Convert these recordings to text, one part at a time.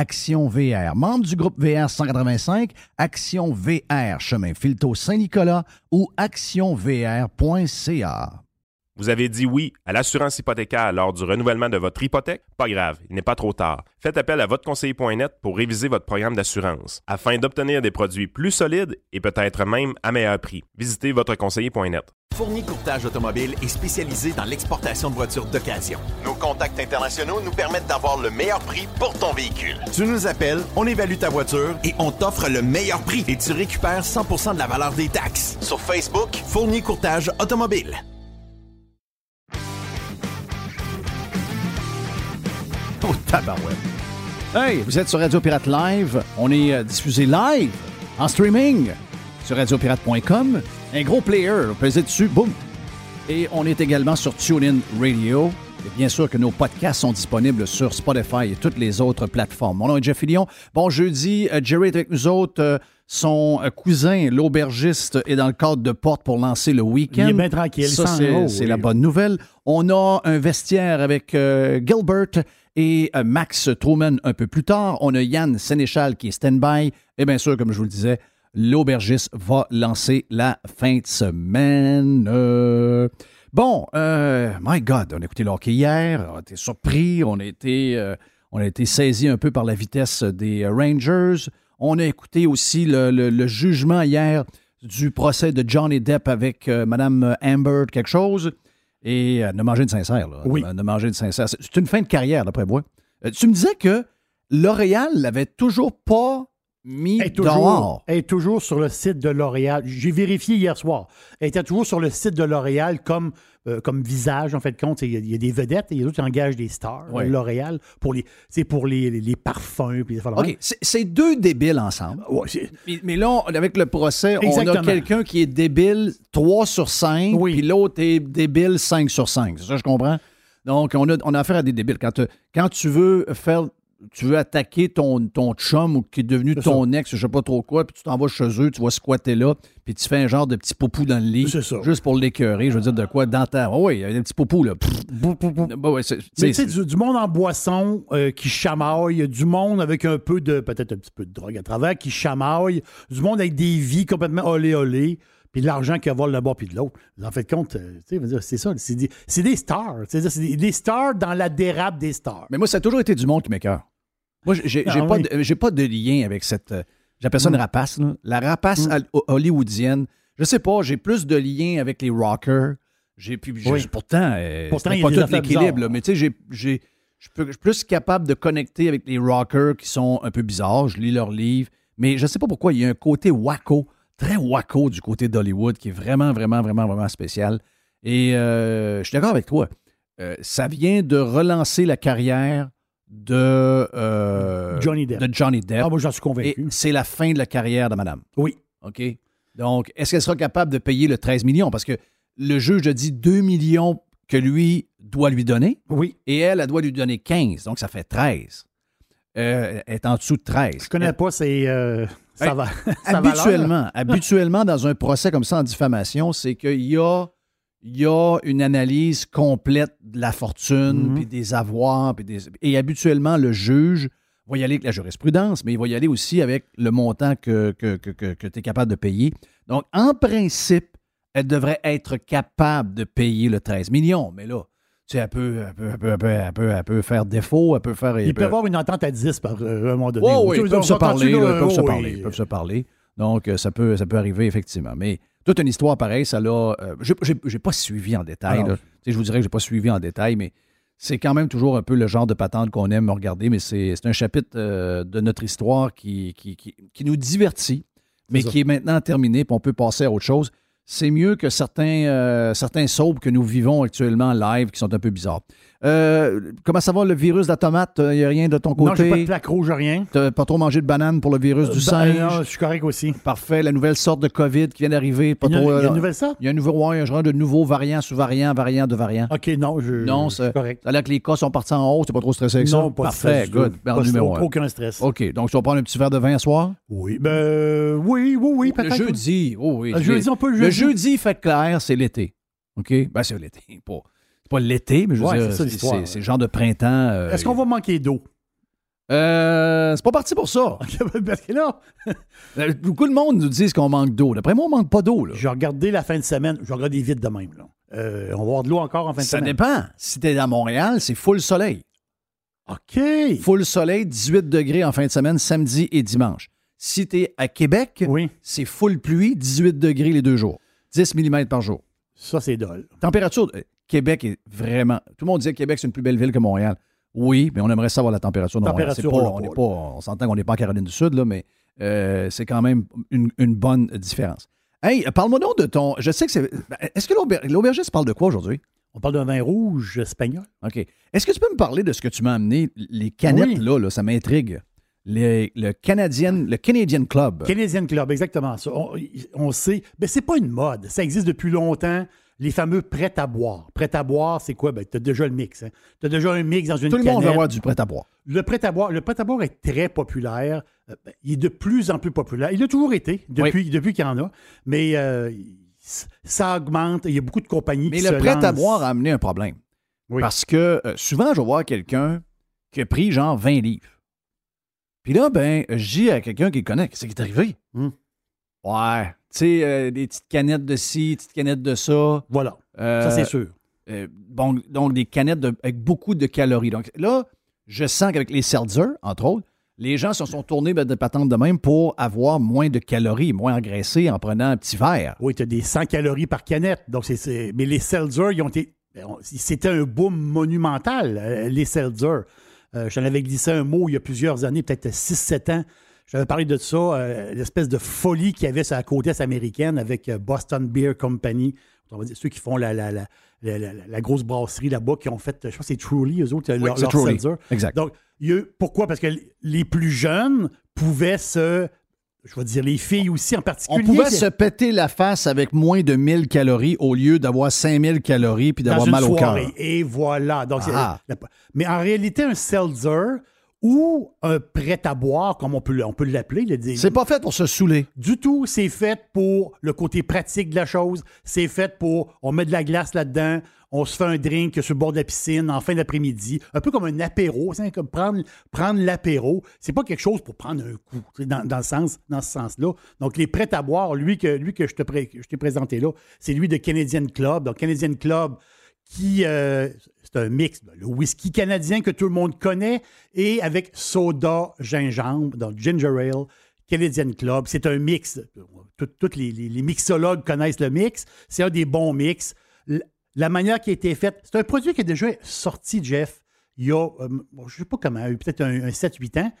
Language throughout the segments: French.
Action VR, membre du groupe VR 185, Action VR, chemin Filto Saint-Nicolas ou actionvr.ca. Vous avez dit oui à l'assurance hypothécaire lors du renouvellement de votre hypothèque? Pas grave, il n'est pas trop tard. Faites appel à votreconseiller.net pour réviser votre programme d'assurance afin d'obtenir des produits plus solides et peut-être même à meilleur prix. Visitez votreconseiller.net. Fournier Courtage Automobile est spécialisé dans l'exportation de voitures d'occasion. Nos contacts internationaux nous permettent d'avoir le meilleur prix pour ton véhicule. Tu nous appelles, on évalue ta voiture et on t'offre le meilleur prix et tu récupères 100% de la valeur des taxes. Sur Facebook, Fournier Courtage Automobile. Oh, tabarouette. Hey, vous êtes sur Radio Pirate Live. On est euh, diffusé live, en streaming, sur radiopirate.com. Un gros player, vous pesez dessus, boum. Et on est également sur TuneIn Radio. Et bien sûr que nos podcasts sont disponibles sur Spotify et toutes les autres plateformes. Mon nom est Jeff Fillion. Bon jeudi, euh, Jerry est avec nous autres. Euh, son euh, cousin, l'aubergiste, est dans le cadre de porte pour lancer le week-end. Il est bien tranquille, Ça, c'est la bonne nouvelle. On a un vestiaire avec euh, Gilbert et euh, Max Truman un peu plus tard. On a Yann Sénéchal qui est stand-by. Et bien sûr, comme je vous le disais, l'aubergiste va lancer la fin de semaine. Euh, Bon, euh, my God, on a écouté le hockey hier, on a été surpris, on a été, euh, on a été saisi un peu par la vitesse des Rangers. On a écouté aussi le, le- le jugement hier du procès de Johnny Depp avec euh, Mme Amber, quelque chose. Et ne manger de sincère, là. Oui. Ne manger de sincère. C'est une fin de carrière, d'après moi. Tu me disais que L'Oréal l'avait toujours pas mis est, toujours, dehors. elle est toujours sur le site de L'Oréal. J'ai vérifié hier soir. Elle était toujours sur le site de L'Oréal comme, euh, comme visage, en fait, de compte. Il y, a, il y a des vedettes et il y a d'autres qui engagent des stars. Ouais. L'Oréal, pour les, c'est pour les, les, les parfums. Puis OK, c'est deux débiles ensemble. Ouais, Mais, mais là, on- avec le procès, on a quelqu'un qui est débile 3 sur 5, Oui. puis l'autre est débile 5 sur 5. C'est ça, je comprends? Donc, on a, on a affaire à des débiles. Quand, te- quand tu veux faire. Tu veux attaquer ton, ton chum ou qui est devenu ton ex, je sais pas trop quoi, puis tu t'en vas chez eux, tu vas squatter là, puis tu fais un genre de petit poupou dans le lit, ça. juste pour l'écœurer. Je veux dire, de quoi? Dans ta. Oh oui, il y a des petits poupous, là. Bah ouais, Mais tu sais, du, du monde en boisson euh, qui chamaille, du monde avec un peu de, peut-être un petit peu de drogue à travers, qui chamaille, du monde avec des vies complètement olé olé, puis de l'argent qui vole le bas puis de l'autre. En fait, compte, euh, c'est ça, c'est des, stars. C'est des, des stars dans la dérape des stars. Mais moi, ça a toujours été du monde qui m'écœure. Moi, j'ai Ah pas, oui. pas de lien avec cette. euh, J'appelle ça une rapace, là. La rapace Mm. hollywoodienne. Je sais pas, j'ai plus de lien avec les rockers. J'ai Oui. pourtant, euh, Pourtant, pas tout l'équilibre, mais tu sais, j'ai- je suis plus capable de connecter avec les rockers qui sont un peu bizarres. Je lis leurs livres, mais je sais pas pourquoi il y a un côté wacko, très wacko du côté d'Hollywood qui est vraiment, vraiment, vraiment, vraiment spécial. Et euh, je suis d'accord avec toi. Euh, ça vient de relancer la carrière de euh, Johnny Depp. de Johnny Depp. Ah, moi, j'en suis Et convaincu. c'est la fin de la carrière de madame. Oui. OK? Donc, est-ce qu'elle sera capable de payer le 13 millions? Parce que le juge a dit 2 millions que lui doit lui donner Oui. et elle, elle doit lui donner 15. Donc, ça fait 13. Euh, elle est en dessous de 13. Je connais pas, c'est. ça va. valeur. habituellement, habituellement, dans un procès comme ça en diffamation, c'est qu'il y a il y a une analyse complète de la fortune, Mhm. puis des avoirs, puis des... Et habituellement, le juge va y aller avec la jurisprudence, mais il va y aller aussi avec le montant que, que, tu es capable de payer. Donc, en principe, elle devrait être capable de payer le 13 millions. Mais là, sais, elle peut, elle peut, elle peut, elle peut, elle peut- elle peut faire défaut, elle peut faire... Il peut y avoir une entente à 10 par euh, un moment donné. Oh, oui, ils peuvent se parler, là? ils peuvent se parler, oui. ils peuvent se parler. Donc, euh, ça peut, ça peut arriver, effectivement. Mais toute une histoire pareille, ça l'a... euh, j'ai- pas suivi en détail. Là. Je vous dirais que j'ai pas suivi en détail, mais c'est quand même toujours un peu le genre de patente qu'on aime regarder, mais c'est un chapitre euh, de notre histoire qui, qui, qui- qui nous divertit, mais qui est maintenant terminé, puis on peut passer à autre chose. C'est mieux que certains, euh, certains que nous vivons actuellement en live qui sont un peu bizarres. Euh, comment ça va, le virus de la tomate? Il n'y a rien de ton Non, j'ai pas de côté? plaque rouge, rien. T'as pas trop mangé de banane pour le virus du Ben, singe? non, je suis correct aussi. Parfait. La nouvelle sorte de COVID qui vient d'arriver. Il y a, trop, il y a euh, une nouvelle sorte? il y a un nouveau, ouais, un genre de nouveau variant sous variant, de variant. OK, non, je, Non, c'est- correct. Ça a l'air que les cas sont partis en hausse. T'es pas trop stressé avec ça? Non, pas Parfait. stress Good. Pas- numéro. Aucun stress. OK. Donc, tu vas prendre un petit verre de vin à soir? Oui, ben oui, oui, oui, Le peut-être. jeudi. Oh, oui. Le jeudi, on peut le Le jeudi. jeudi, il fait clair, c'est l'été. OK? Ben, c'est l'été. Pas, pas l'été, mais je veux Ouais, dire, c'est ça, c'est, genre de printemps. euh, Est-ce qu'on va manquer d'eau? Euh, c'est pas parti pour ça. Parce que là, Euh, Beaucoup de monde nous disent qu'on manque d'eau. D'après moi, on manque pas d'eau. Là. j'ai regardé la fin de semaine. Je regarde vite de même. Là. Euh, on va avoir de l'eau encore en fin de Ça semaine. dépend. Si t'es à Montréal, c'est full soleil. OK. Full soleil, 18 degrés en fin de semaine, samedi et dimanche. Si t'es à Québec, Oui, c'est full pluie, 18 degrés les deux jours. 10 mm par jour. ça, c'est dole. Température, Québec est vraiment. Tout le monde dit que Québec, c'est une plus belle ville que Montréal. Oui, mais on aimerait savoir la température de Montréal. C'est Température, pas- on est pas, on s'entend qu'on n'est pas en Caroline du Sud, là, mais euh, c'est quand même une, une bonne différence. Hey, parle-moi donc de ton. Je sais que c'est. ben, Est-ce que l'auber- l'aubergiste parle de quoi aujourd'hui? On parle d'un vin rouge espagnol. OK. Est-ce que tu peux me parler de ce que tu m'as amené? Les canettes, Oui. là, là, ça m'intrigue. Les- le, Canadien, le Canadian Club. Canadian Club, exactement ça. On, on sait. Mais c'est pas une mode. Ça existe depuis longtemps. Les fameux prêts à boire. Prêt à boire, c'est quoi? Ben, tu as déjà le mix. hein. Tu as déjà un mix dans une Tout le canette. monde veut avoir du. Le prêt à boire, le prêt à boire est très populaire. Euh, ben, il est de plus en plus populaire. Il a toujours été depuis, depuis qu'il y en a, mais euh, ça augmente. Il y a beaucoup de compagnies Mais qui le se prêt-à-boire lancent. a amené un problème. Oui. Parce que euh, souvent, je vais voir quelqu'un qui a pris genre 20 livres. Puis là, ben, je dis à quelqu'un qui le connaît, qu'est-ce qui est arrivé? Hmm. Ouais. Tu sais, euh, des petites canettes de ci, des petites canettes de ça. Voilà, Euh, ça c'est sûr. euh, bon, donc, des canettes de- avec beaucoup de calories. Donc là, je sens qu'avec les seltzer, entre autres, les gens se sont tournés de patente de même pour avoir moins de calories, moins engraissés en prenant un petit verre. Oui, tu as des 100 calories par canette. Donc c'est, Mais les Seltzer, ils ont été. C'était un boom monumental, euh, les Seltzer. Euh, J'en avais glissé un mot il y a plusieurs années, peut-être 6-7 ans. J'avais parlé de ça, euh, l'espèce de folie qu'il y avait sur la côte est américaine avec euh, Boston Beer Company. On va dire ceux qui font la, la, la, la- grosse brasserie là-bas, qui ont fait, je pense que c'est Truly, eux autres, leur, c'est leur Truly. Seltzer. Exact. Donc, il y a- pourquoi? Parce que les plus jeunes pouvaient se. Je vais dire les filles aussi en particulier. On pouvait se péter la face avec moins de 1000 calories au lieu d'avoir 5000 calories puis d'avoir mal au cœur. Et voilà. Donc, c'est- Ah. la- mais en réalité, un seltzer ou un prêt à boire, comme on peut, on peut l'appeler, le dire. C'est pas fait pour se saouler. Du tout, c'est fait pour le côté pratique de la chose. C'est fait pour, on met de la glace là-dedans, on se fait un drink sur le bord de la piscine en fin d'après-midi, un peu comme un apéro, c'est comme prendre, prendre l'apéro. C'est pas quelque chose pour prendre un coup, dans, dans le sens, dans ce sens-là. Donc, les prêts à boire, lui que, lui que je te pré- que je t'ai présenté là, c'est lui de Canadian Club. Donc, Canadian Club, euh, c'est un mix, le whisky canadien que tout le monde connaît, et avec soda gingembre, donc ginger ale, Canadian Club. C'est un mix. Tous les, mixologues connaissent le mix. C'est un des bons mix. La manière qui a été faite, c'est un produit qui est déjà sorti, Jeff, il y a, euh, je ne sais pas comment, peut-être un, un 7-8 ans.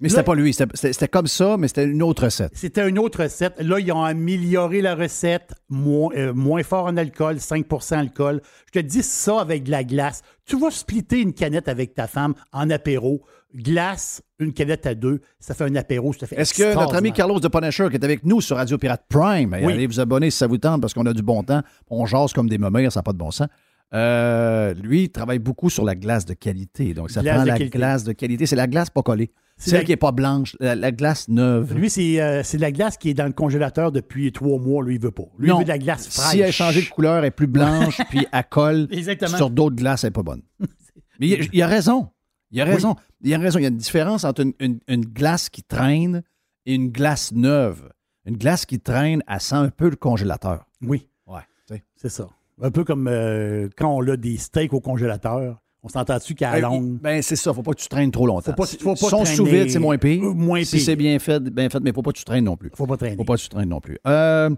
Mais c'était pas lui. C'était- comme ça, mais c'était une autre recette. C'était une autre recette. Là, ils ont amélioré la recette, moins, euh, moins fort en alcool, 5% alcool. Je te dis ça avec de la glace. Tu vas splitter une canette avec ta femme en apéro. Glace, une canette à deux, ça fait un apéro. Ça fait Est-ce que notre ami. Carlos de Punisher, qui est avec nous sur Radio Pirate Prime, Oui. allez vous abonner si ça vous tente parce qu'on a du bon temps, on jase comme des moments, ça n'a pas de bon sens. Euh, lui, il travaille beaucoup sur la glace de qualité. Donc, ça Glace prend la qualité. glace de qualité. C'est la glace pas collée. C'est Celle la- qui n'est pas blanche, la, la glace neuve. Lui, c'est euh, c'est de la glace qui est dans le congélateur depuis trois mois. Lui, il veut pas. Lui, Non. il veut de la glace fraîche. Si elle a changé de couleur, elle est plus blanche, puis elle colle Exactement. sur d'autres glaces, elle n'est pas bonne. Mais il, il a raison. Il a raison. Il a raison. Il y a une différence entre une, une- une glace qui traîne et une glace neuve. Une glace qui traîne, elle sent un peu le congélateur. Oui, Ouais. c'est ça. Un peu comme euh, quand on a des steaks au congélateur. On s'entend-tu qu'à la longue? Ben, c'est ça. Faut pas que tu traînes trop longtemps. Faut pas- faut pas Si son traîner- sous vide, c'est moins pire. Euh, moins Si pire. c'est bien fait, bien fait, mais faut pas que tu traînes non plus. Faut pas traîner. Faut pas que tu traînes non plus. Euh,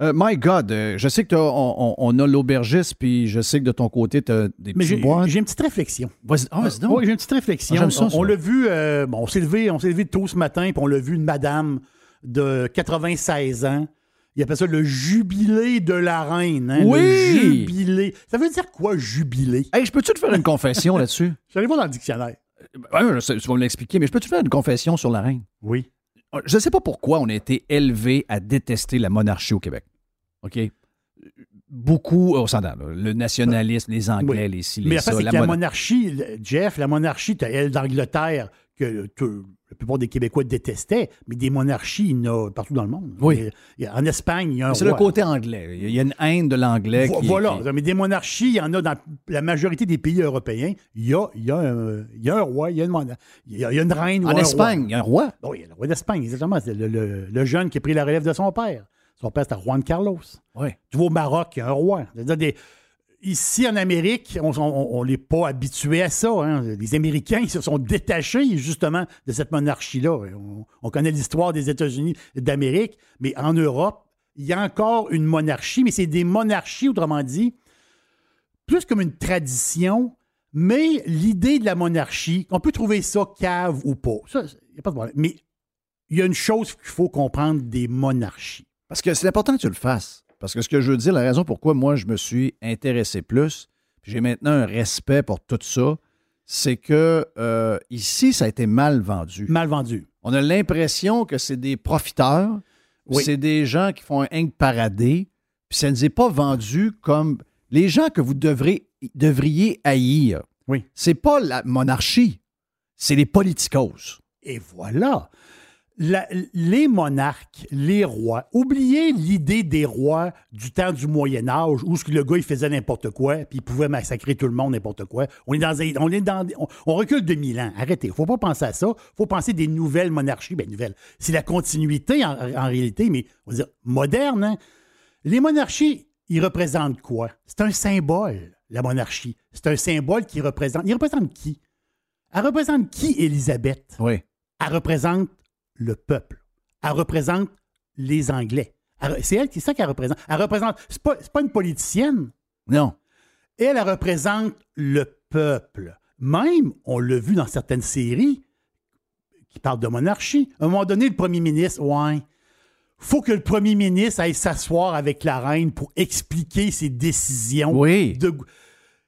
euh, my God, je sais que on, on- on a l'aubergiste, puis je sais que de ton côté, tu as des Mais petits j'ai bois. j'ai une petite réflexion. Vas-y, ah, donc. Oui, j'ai une petite réflexion. Ah, j'aime ça, on ça. on l'a vu, euh, bon, on s'est levé, on s'est levé tôt ce matin, puis on l'a vu une madame de 96 ans. Il appelle ça le jubilé de la reine. hein, Oui! Le jubilé. Ça veut dire quoi, jubilé? Hey, je peux-tu te faire une confession là-dessus? J'allais voir dans le dictionnaire. Sais, tu vas me l'expliquer, mais je peux te faire une confession sur la reine? Oui. Je ne sais pas pourquoi on a été élevé à détester la monarchie au Québec. OK? Beaucoup, on s'entend, là, le nationalisme, les Anglais, les ci, les Mais ça. la la mona- monarchie, Jeff, la monarchie, t'as elle d'Angleterre, que tout- la plupart des Québécois détestaient, mais des monarchies, il y en a partout dans le monde. Oui. Il y a- il y a- en Espagne, il y a un C'est le côté anglais. Il y a une haine de l'anglais. Vo- voilà. Mais des monarchies, il y en a dans la majorité des pays européens. Il y a, il y a, un, il y a un roi, il y a une, il y a, il y a une reine. En un Espagne, il y a un roi. Oui, le roi d'Espagne, exactement. C'est le, le- le jeune qui a pris la relève de son père. Son père, c'était Juan Carlos. Oui. Tu vas au Maroc, il y a un roi. C'est-à-dire des- Ici, en Amérique, on n'est pas habitué à ça. hein. Les Américains ils se sont détachés, justement, de cette monarchie-là. On, on connaît l'histoire des États-Unis d'Amérique, mais en Europe, il y a encore une monarchie, mais c'est des monarchies, autrement dit, plus comme une tradition, mais l'idée de la monarchie, on peut trouver ça cave ou pas. Il n'y a pas de problème. Mais il y a une chose qu'il faut comprendre des monarchies. Parce que c'est important que tu le fasses. Parce que ce que je veux dire, la raison pourquoi moi je me suis intéressé plus, j'ai maintenant un respect pour tout ça, c'est que euh, ici, ça a été mal vendu. Mal vendu. On a l'impression que c'est des profiteurs, Oui. c'est des gens qui font un hang paradé, puis ça ne nous est pas vendu comme les gens que vous devrez, devriez haïr. Oui. C'est pas la monarchie, c'est les politicos. Et voilà. La- les monarques, les rois, oubliez l'idée des rois du temps du Moyen Âge où ce que le gars il faisait n'importe quoi puis il pouvait massacrer tout le monde n'importe quoi. On est dans on est dans on, on recule de mille ans. Arrêtez, faut pas penser à ça. Faut penser des nouvelles monarchies, ben nouvelles. C'est la continuité en, en réalité, mais on va dire moderne. hein. Les monarchies, ils représentent quoi? C'est un symbole, la monarchie. C'est un symbole qui représente. Il représente qui? Elle représente qui, Élisabeth? Oui. elle représente le peuple. Elle représente les Anglais. C'est elle qui ça qu'elle représente. Elle représente. C'est pas, pas une politicienne. Non. Elle, elle représente le peuple. Même, on l'a vu dans certaines séries qui parlent de monarchie. À un moment donné, le premier ministre, ouais. Faut que le premier ministre aille s'asseoir avec la reine pour expliquer ses décisions. Oui. de-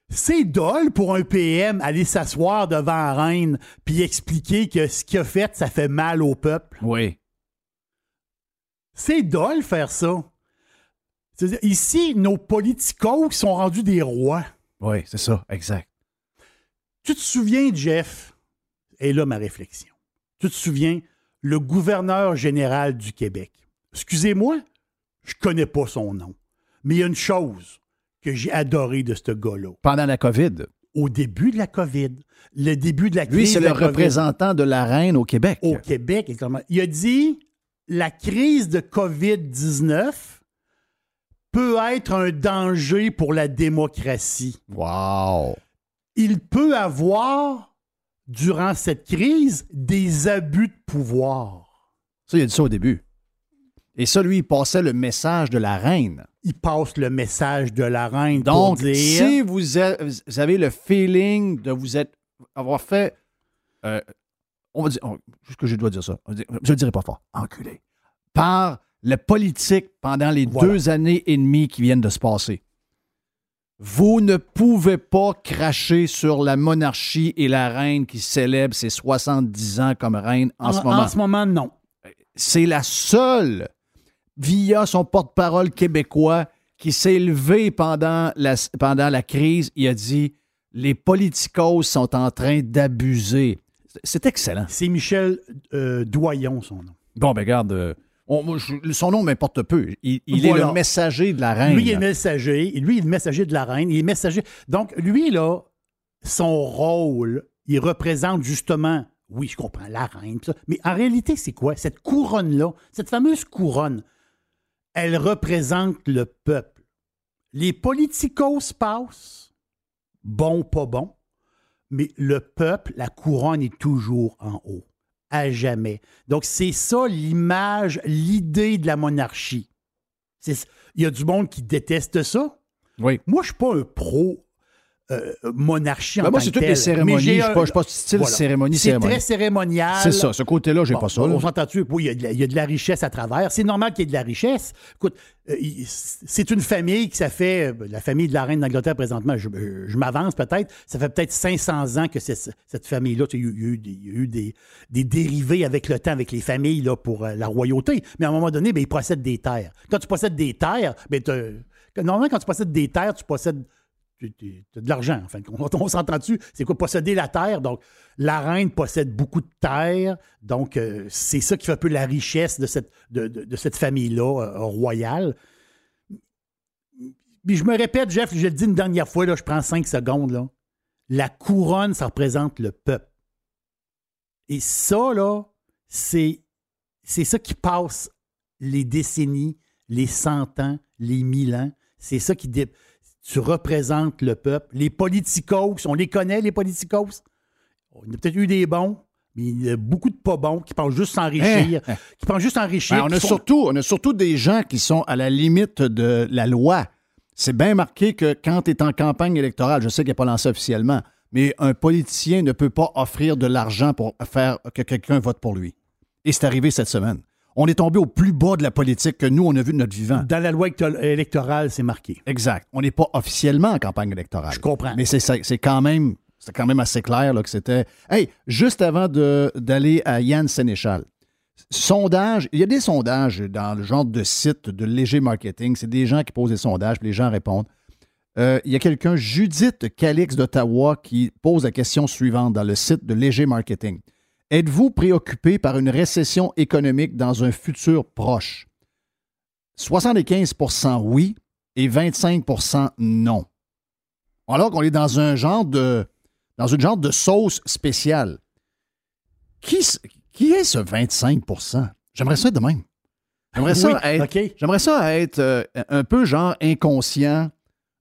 C'est dole pour un PM aller s'asseoir devant la reine puis expliquer que ce qu'il a fait, ça fait mal au peuple. Oui. C'est dole faire ça. C'est-à-dire, ici, nos politicos sont rendus des rois. Oui, c'est ça, exact. Tu te souviens, Jeff, et là ma réflexion. Tu te souviens, le gouverneur général du Québec. Excusez-moi, je connais pas son nom. Mais il y a une chose que j'ai adoré de ce gars-là. Pendant la COVID. Au début de la COVID, le début de la crise Lui, c'est le COVID représentant de la reine au Québec. au Québec. exactement. Il a dit la crise de COVID-19 peut être un danger pour la démocratie. Wow. il peut avoir, durant cette crise, des abus de pouvoir. Ça, il a dit ça au début. Et ça, lui, il passait le message de la reine. Il passe le message de la reine Donc, pour dire... si vous, a- vous avez le feeling de vous être, avoir fait, euh, on va dire, on- juste que je dois dire ça, dire- je ne le dirai pas fort, enculé, par le politique pendant les Voilà. deux années et demie qui viennent de se passer. Vous ne pouvez pas cracher sur la monarchie et la reine qui célèbre ses 70 ans comme reine en, ce moment. En ce moment, non. C'est la seule, via son porte-parole québécois, qui s'est levé pendant la, pendant la crise. Il a dit les politicos sont en train d'abuser. C'est excellent. C'est Michel euh, Doyon, son nom. Bon, ben regarde, euh, son nom m'importe peu. Il, est le messager de la reine. Lui, il est messager. Lui, il est le messager de la reine. Il est messager. Donc, lui, là, son rôle, il représente justement, oui, je comprends, la reine, mais en réalité, c'est quoi? Cette couronne-là, cette fameuse couronne, elle représente le peuple. Les politicos passent, bon, pas bon, mais le peuple, la couronne est toujours en haut, à jamais. Donc, c'est ça l'image, l'idée de la monarchie. Il y a du monde qui déteste ça. Oui. Moi, je ne suis pas un pro euh, monarchie ben en Moi, c'est toutes les cérémonies. Je ne suis pas style cérémonie, C'est très cérémonial. C'est ça. Ce côté-là, j'ai pas ça. On s'entend-tu? Oui, il y, a de la richesse à travers. C'est normal qu'il y ait de la richesse. Écoute, euh, c'est une famille qui ça fait, euh, la famille de la reine d'Angleterre présentement, je, m'avance peut-être, ça fait peut-être 500 ans que cette famille-là, il y a eu, eu des, des, dérivés avec le temps, avec les familles là, pour la royauté. Mais à un moment donné, ben, ils possèdent des terres. Quand tu possèdes des terres, ben, normalement, quand tu possèdes des terres, tu possèdes tu as de l'argent. Enfin, on, s'entend dessus. C'est quoi? Posséder la terre? Donc, la reine possède beaucoup de terre. Donc, euh, c'est ça qui fait un peu la richesse de cette, de, cette famille-là euh, royale. Puis je me répète, Jeff, je le dis une dernière fois, là, je prends cinq secondes. Là. La couronne, ça représente le peuple. Et ça, là, c'est, c'est ça qui passe les décennies, les cent ans, les mille ans. C'est ça qui, tu représentes le peuple. Les politicos, on les connaît, les politicos? On a peut-être eu des bons, mais il y a beaucoup de pas bons qui pensent juste s'enrichir. Hein? qui pensent juste s'enrichir. Ben, on, a surtout, on a surtout des gens qui sont à la limite de la loi. C'est bien marqué que quand tu es en campagne électorale, je sais qu'il n'est pas lancé officiellement, mais un politicien ne peut pas offrir de l'argent pour faire que quelqu'un vote pour lui. Et c'est arrivé cette semaine on est tombé au plus bas de la politique que nous, on a vu de notre vivant. Dans la loi électorale, c'est marqué. Exact. On n'est pas officiellement en campagne électorale. Je comprends. Mais c'est quand même c'est quand même assez clair là, que c'était. Hey, juste avant d'aller à Yann Sénéchal, sondage, il y a des sondages dans le genre de site de léger marketing. C'est des gens qui posent des sondages, puis les gens répondent. Euh, il y a quelqu'un, Judith Calix d'Ottawa, qui pose la question suivante dans le site de léger marketing. Êtes-vous préoccupé par une récession économique dans un futur proche? 75% oui et 25% non. Alors qu'on est dans un genre de dans une genre de sauce spéciale. Qui, qui est ce 25% J'aimerais ça de même. J'aimerais ça, être, j'aimerais ça être euh, un peu genre inconscient,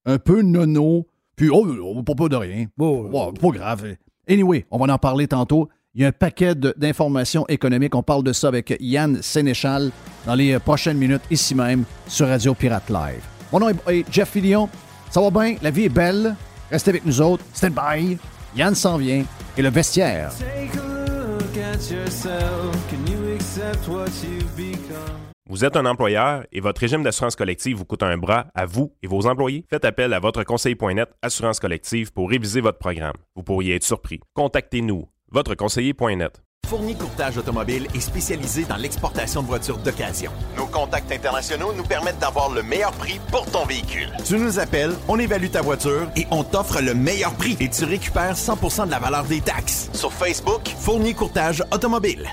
un peu nono, puis oh, on ne pas de rien. Oh, pas grave. Anyway, on va en parler tantôt. Il y a un paquet d'informations économiques. On parle de ça avec Yann Sénéchal dans les prochaines minutes, ici même, sur Radio Pirate Live. Mon nom est Jeff Fillion. Ça va bien? La vie est belle. Restez avec nous autres. Stand by. Yann s'en vient. Et le vestiaire. Vous êtes un employeur et votre régime d'assurance collective vous coûte un bras à vous et vos employés? Faites appel à votre conseiller.net Assurance collective pour réviser votre programme. Vous pourriez être surpris. Contactez-nous votre conseiller.net. Fourni Courtage Automobile est spécialisé dans l'exportation de voitures d'occasion. Nos contacts internationaux nous permettent d'avoir le meilleur prix pour ton véhicule. Tu nous appelles, on évalue ta voiture et on t'offre le meilleur prix et tu récupères 100% de la valeur des taxes. Sur Facebook, Fourni Courtage Automobile.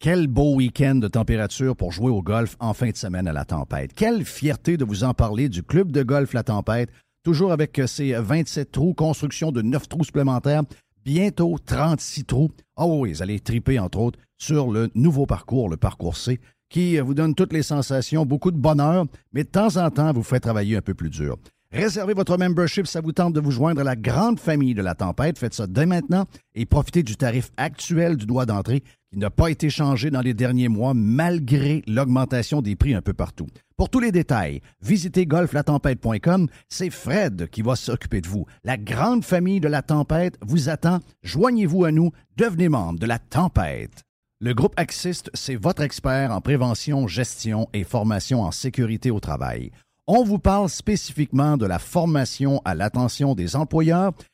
Quel beau week-end de température pour jouer au golf en fin de semaine à la tempête. Quelle fierté de vous en parler du club de golf La Tempête, toujours avec ses 27 trous, construction de 9 trous supplémentaires bientôt 36 trous. Ah oui, vous allez triper, entre autres, sur le nouveau parcours, le parcours C, qui vous donne toutes les sensations, beaucoup de bonheur, mais de temps en temps, vous fait travailler un peu plus dur. Réservez votre membership, ça vous tente de vous joindre à la grande famille de la tempête. Faites ça dès maintenant et profitez du tarif actuel du droit d'entrée n'a pas été changé dans les derniers mois malgré l'augmentation des prix un peu partout. Pour tous les détails, visitez golflatempête.com. C'est Fred qui va s'occuper de vous. La grande famille de la tempête vous attend. Joignez-vous à nous. Devenez membre de la tempête. Le groupe Axiste, c'est votre expert en prévention, gestion et formation en sécurité au travail. On vous parle spécifiquement de la formation à l'attention des employeurs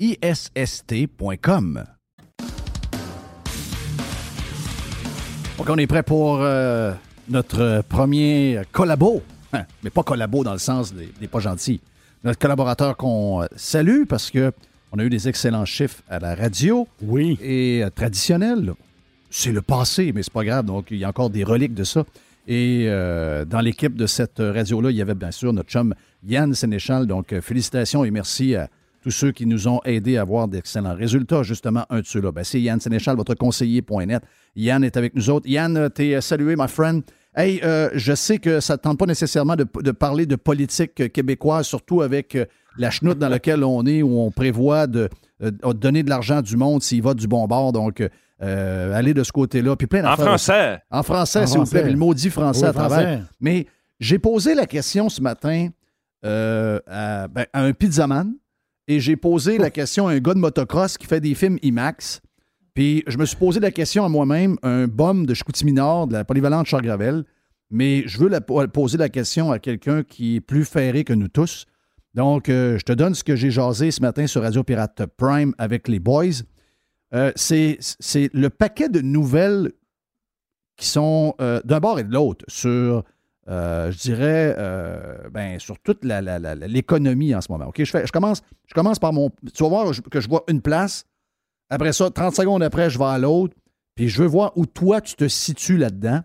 A-C-C-I-S-S-T.com. Donc, on est prêt pour euh, notre premier collabo. Hein, mais pas collabo dans le sens des, des pas gentils. Notre collaborateur qu'on euh, salue parce que on a eu des excellents chiffres à la radio. Oui. Et euh, traditionnel, c'est le passé, mais c'est pas grave. Donc, il y a encore des reliques de ça. Et euh, dans l'équipe de cette radio-là, il y avait bien sûr notre chum Yann Sénéchal. Donc, félicitations et merci à tous ceux qui nous ont aidés à avoir d'excellents résultats. Justement, un de ceux-là, ben, c'est Yann Sénéchal, votre conseiller.net. Yann est avec nous autres. Yann, euh, t'es euh, salué, my friend. Hey, euh, je sais que ça ne tente pas nécessairement de, de parler de politique québécoise, surtout avec la chenoute dans laquelle on est, où on prévoit de, de donner de l'argent du monde s'il va du bon bord. Donc, euh, aller de ce côté-là. Puis plein En d'affaires français. En français, s'il vous plaît. le maudit français Oui, à travers. français. Mais j'ai posé la question ce matin euh, à, ben, à un pizzaman et j'ai posé la question à un gars de motocross qui fait des films IMAX. Puis je me suis posé la question à moi-même, un bum de Chicoutimi-Nord, de la polyvalente Chargravel, mais je veux la- poser la question à quelqu'un qui est plus ferré que nous tous. Donc, euh, je te donne ce que j'ai jasé ce matin sur Radio Pirate Prime avec les boys. Euh, c'est c'est le paquet de nouvelles qui sont euh, d'un bord et de l'autre sur, euh, je dirais, euh, ben, sur toute l'économie en ce moment. Je, commence, je commence par mon. Tu vas voir que je vois une place. Après ça, 30 secondes après, je vais à l'autre. Puis je veux voir où toi, tu te situes là-dedans.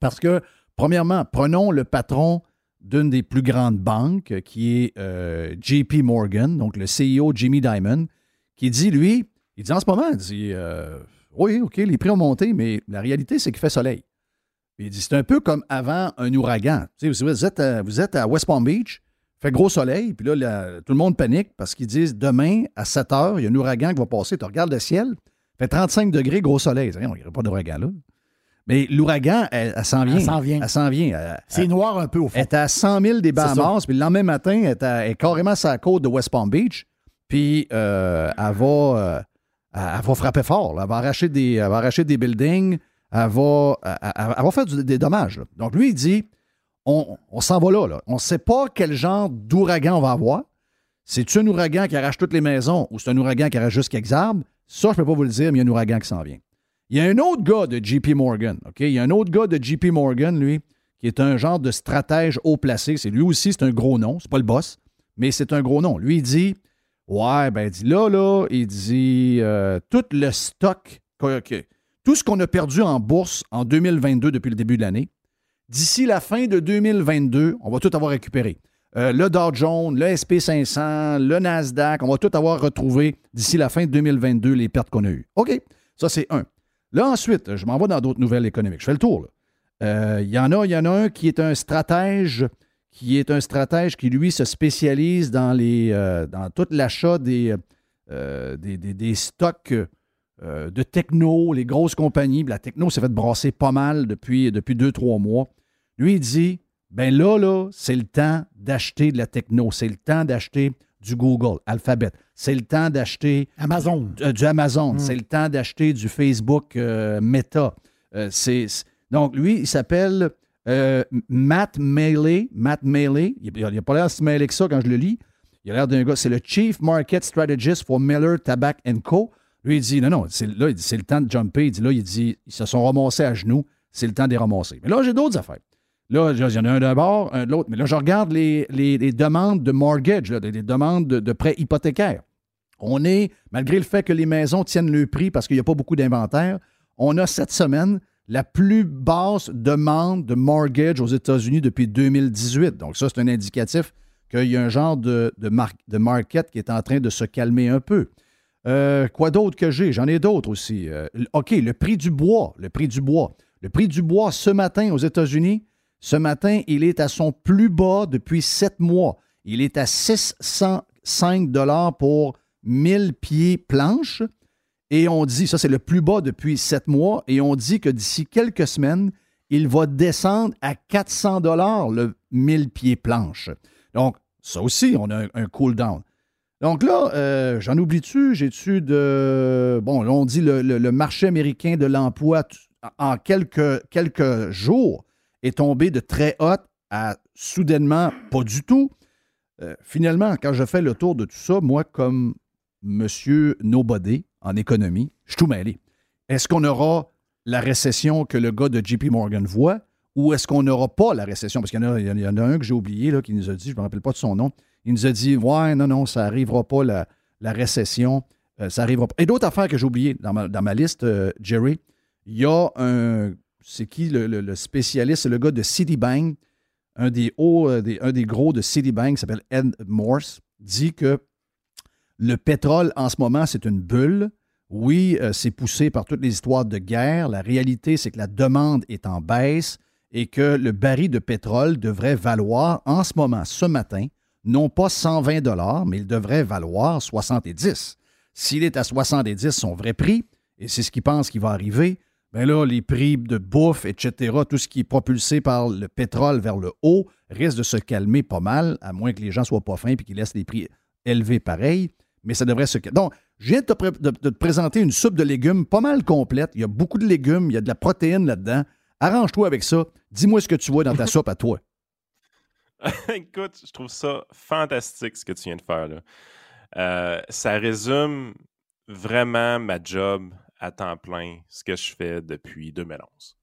Parce que, premièrement, prenons le patron d'une des plus grandes banques, qui est euh, JP Morgan, donc le CEO Jimmy Dimon, qui dit, lui, il dit en ce moment, il dit, euh, oui, OK, les prix ont monté, mais la réalité, c'est qu'il fait soleil. Puis il dit, c'est un peu comme avant un ouragan. Vous, êtes à, vous êtes à West Palm Beach, fait gros soleil, puis là, la- tout le monde panique parce qu'ils disent, demain, à 7 heures, il y a un ouragan qui va passer. Tu regardes le ciel, fait 35 degrés, gros soleil. N'y aura pas d'ouragan là. Mais l'ouragan, elle, elle s'en vient. Elle s'en vient. Elle s'en vient. Elle- C'est noir un peu au elle fond. est à 100 000 des Bahamas, puis le lendemain matin, elle est, à- elle est carrément sur la côte de West Palm Beach, puis euh, elle, va, euh, elle, elle va frapper fort. là. Elle, va arracher des, elle va arracher des buildings, elle va, faire des dommages. Donc lui, il dit, on, s'en va là. On ne sait pas quel genre d'ouragan on va avoir. C'est-tu un ouragan qui arrache toutes les maisons ou c'est un ouragan qui arrache juste quelques arbres? Ça, je ne peux pas vous le dire, mais il y a un ouragan qui s'en vient. Il y a un autre gars de JP Morgan, OK? Il y a un autre gars de JP Morgan, lui, qui est un genre de stratège haut placé. C'est lui aussi, c'est un gros nom. C'est pas le boss, mais c'est un gros nom. Lui, il dit Ouais, ben, il dit là, là, il dit euh, tout le stock, tout ce qu'on a perdu en bourse en 2022 depuis le début de l'année, d'ici la fin de 2022, on va tout avoir récupéré. Euh, le Dow Jones, le SP500, le Nasdaq, on va tout avoir retrouvé d'ici la fin de 2022 les pertes qu'on a eues. OK, ça c'est un. Là ensuite, je m'en vais dans d'autres nouvelles économiques. Je fais le tour. là. Euh, Il y en a, il y en a un qui est un stratège, qui est un stratège qui lui se spécialise dans les, euh, dans tout l'achat des- des stocks euh, de techno, les grosses compagnies. La techno s'est fait brasser pas mal depuis, depuis deux, trois mois. Lui, il dit ben là, là, c'est le temps d'acheter de la techno. C'est le temps d'acheter du Google, Alphabet. C'est le temps d'acheter Amazon. euh, du Amazon. Mm. C'est le temps d'acheter du Facebook euh, Meta. Euh, c'est- donc, lui, il s'appelle euh, Matt Maley. Matt Maley. Il n'a pas l'air si mêlé que ça quand je le lis. Il a l'air d'un gars. C'est le Chief Market Strategist for Miller Tobacco Co. Lui, il dit non, non, c'est, là, c'est le temps de jumper. Il dit là, il dit ils se sont ramassés à genoux. C'est le temps de les ramasser. Mais là, j'ai d'autres affaires. Là, il y en a un d'un bord, un de l'autre. Mais là, je regarde les, les- les demandes de mortgage, des, des demandes de, de prêts hypothécaires. On est, malgré le fait que les maisons tiennent le prix parce qu'il n'y a pas beaucoup d'inventaire, on a cette semaine la plus basse demande de mortgage aux États-Unis depuis 2018. Donc, ça, c'est un indicatif qu'il y a un genre de, de, de market qui est en train de se calmer un peu. Euh, quoi d'autre que j'ai? J'en ai d'autres aussi. Euh, OK, le prix du bois. Le prix du bois. Le prix du bois ce matin aux États-Unis, ce matin, il est à son plus bas depuis sept mois. Il est à 605 dollars pour 1000 pieds planches. Et on dit, ça c'est le plus bas depuis sept mois, et on dit que d'ici quelques semaines, il va descendre à 400 dollars le 1000 pieds planches. Donc, ça aussi, on a un, cool down. Donc là, euh, j'en oublie-tu? J'ai-tu de. Bon, là, on dit le, le, marché américain de l'emploi en quelques, jours est tombé de très haut à soudainement pas du tout. Euh, finalement, quand je fais le tour de tout ça, moi, comme monsieur Nobody en économie, je suis tout mêlé. Est-ce qu'on aura la récession que le gars de JP Morgan voit ou est-ce qu'on n'aura pas la récession? Parce qu'il y, y, en a un que j'ai oublié là, qui nous a dit, je ne me rappelle pas de son nom, il nous a dit Ouais, non, non, ça n'arrivera pas la, récession. Euh, ça arrivera pas. Et d'autres affaires que j'ai oubliées dans ma, liste, euh, Jerry, il y a un. C'est qui le, spécialiste? C'est le gars de Citibank, un des hauts, euh, un des gros de Citibank, s'appelle Ed Morse, dit que le pétrole en ce moment, c'est une bulle. Oui, c'est poussé par toutes les histoires de guerre. La réalité, c'est que la demande est en baisse et que le baril de pétrole devrait valoir en ce moment, ce matin, non pas 120 dollars, mais il devrait valoir 70. S'il est à 70, son vrai prix, et c'est ce qu'il pense qui va arriver, bien là, les prix de bouffe, etc., tout ce qui est propulsé par le pétrole vers le haut, risque de se calmer pas mal, à moins que les gens soient pas fins et qu'ils laissent les prix élevés pareil. Mais ça devrait se calmer. Donc, je viens de te présenter une soupe de légumes pas mal complète. Il y a beaucoup de légumes, il y a de la protéine là-dedans. Arrange-toi avec ça. Dis-moi ce que tu vois dans ta soupe à toi. Écoute, je trouve ça fantastique ce que tu viens de faire là. Euh, ça résume vraiment ma job à temps plein, ce que je fais depuis 2011.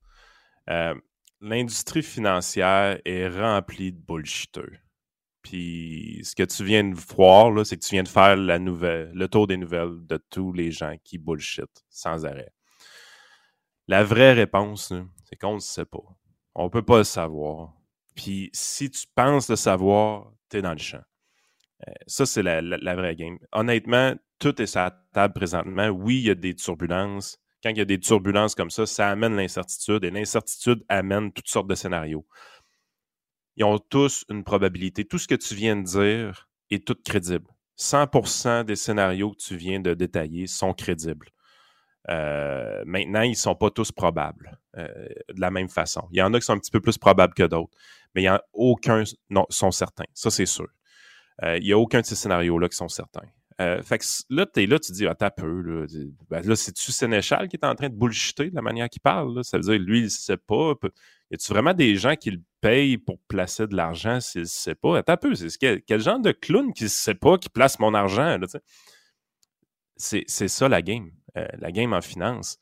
Euh, l'industrie financière est remplie de bullshiteux. Puis ce que tu viens de voir, c'est que tu viens de faire la nouvelle, le tour des nouvelles de tous les gens qui bullshit sans arrêt. La vraie réponse, c'est qu'on ne sait pas. On ne peut pas le savoir. Puis si tu penses le savoir, tu es dans le champ. Euh, ça, c'est la, vraie game. Honnêtement, tout est sur la table présentement. Oui, il y a des turbulences. Quand il y a des turbulences comme ça, ça amène l'incertitude et l'incertitude amène toutes sortes de scénarios. Ils ont tous une probabilité. Tout ce que tu viens de dire est tout crédible. 100% des scénarios que tu viens de détailler sont crédibles. Euh, maintenant, ils ne sont pas tous probables euh, de la même façon. Il y en a qui sont un petit peu plus probables que d'autres, mais il n'y a aucun non, sont certains. Ça, c'est sûr. Euh, il n'y a aucun de ces scénarios-là qui sont certains. fait que là, tu es là, tu dis, ah, t'as peu. Là, ben, là c'est-tu Sénéchal qui est en train de bullshiter de la manière qu'il parle? Ça veut dire, lui, il ne sait pas. Y a-tu vraiment des gens qui le payent pour placer de l'argent s'il ne sait pas? Attends peu, c'est quel, quel, genre de clown qui ne sait pas qui place mon argent? C'est ça la game. Euh, la game en finance.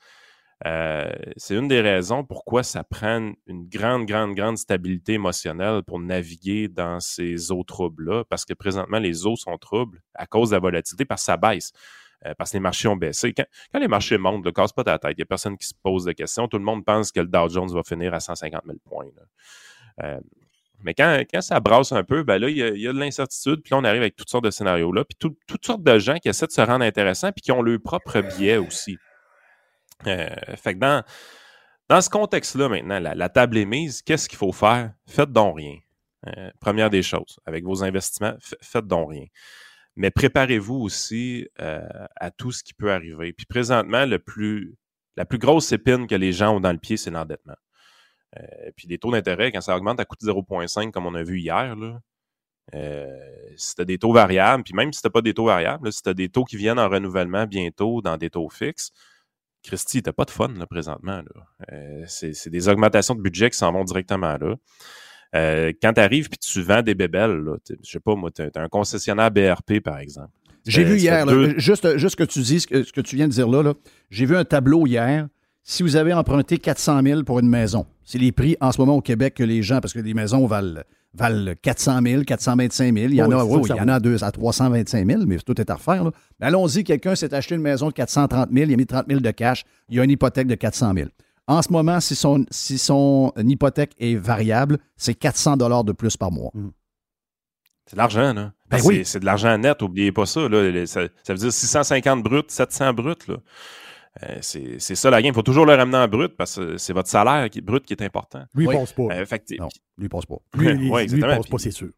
Euh, c'est une des raisons pourquoi ça prend une grande, grande, grande stabilité émotionnelle pour naviguer dans ces eaux troubles-là, parce que présentement, les eaux sont troubles à cause de la volatilité, parce que ça baisse, euh, parce que les marchés ont baissé. Quand, les marchés montent, ne casse pas ta tête, il n'y a personne qui se pose de questions. Tout le monde pense que le Dow Jones va finir à 150 000 points. Mais quand, ça brasse un peu, ben il y a, de l'incertitude, puis là, on arrive avec toutes sortes de scénarios-là, puis toutes sortes de gens qui essaient de se rendre intéressants, puis qui ont leur propre biais aussi. Euh, fait que dans, ce contexte-là, maintenant, la, table est mise. Qu'est-ce qu'il faut faire? Faites donc rien. Euh, première des choses, avec vos investissements, faites donc rien. Mais préparez-vous aussi euh, à tout ce qui peut arriver. Puis présentement, la plus grosse épine que les gens ont dans le pied, c'est l'endettement. Puis les taux d'intérêt, quand ça augmente à coût de 0,5, comme on a vu hier, là, si tu as des taux variables, puis même si tu pas des taux variables, si tu as des taux qui viennent en renouvellement bientôt dans des taux fixes, Christy, t'as pas de fun là, présentement. Euh, c'est des augmentations de budget qui s'en vont directement là. Euh, quand tu arrives puis tu vends des bébelles, je sais pas, moi, tu as, un concessionnaire BRP, par exemple. J'ai vu hier, juste, juste que tu dis, ce que, tu viens de dire là, là j'ai vu un tableau hier. Si vous avez emprunté 400 000 pour une maison, c'est les prix en ce moment au Québec que les gens, parce que les maisons valent valent 400 000, 425 000. Il y en a, il y en a deux à 325 000, mais tout est à refaire. Mais allons-y, quelqu'un s'est acheté une maison de 430 000, il a mis 30 000 de cash, il a une hypothèque de 400 000. En ce moment, si son, si son hypothèque est variable, c'est 400 dollars de plus par mois. Mm. C'est de l'argent, là. Ben oui. C'est de l'argent net, n'oubliez pas ça, Ça, ça, veut dire 650 brut, 700 brut. Là. Euh, c'est ça la game. Il faut toujours le ramener en brut parce que c'est votre salaire brut qui est important. Lui, il pense pas. Euh, non, lui, il pense pas. Lui, il, pense pas, c'est sûr.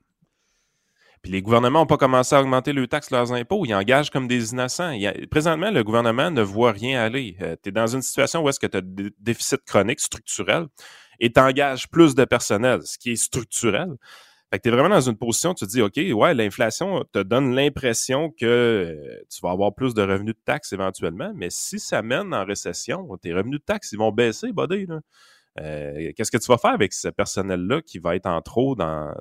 Puis les gouvernements n'ont pas commencé à augmenter leurs taxes, leurs impôts. Ils engagent comme des innocents. présentement, le gouvernement ne voit rien aller. Euh, tu es dans une situation où est-ce que tu as des déficits chroniques structurels et tu engages plus de personnel, ce qui est structurel. Fait que tu es vraiment dans une position, tu te dis, OK, ouais, l'inflation te donne l'impression que euh, tu vas avoir plus de revenus de taxes éventuellement, mais si ça mène en récession, tes revenus de taxes, ils vont baisser, buddy. Là. Euh, qu'est-ce que tu vas faire avec ce personnel-là qui va être en trop dans,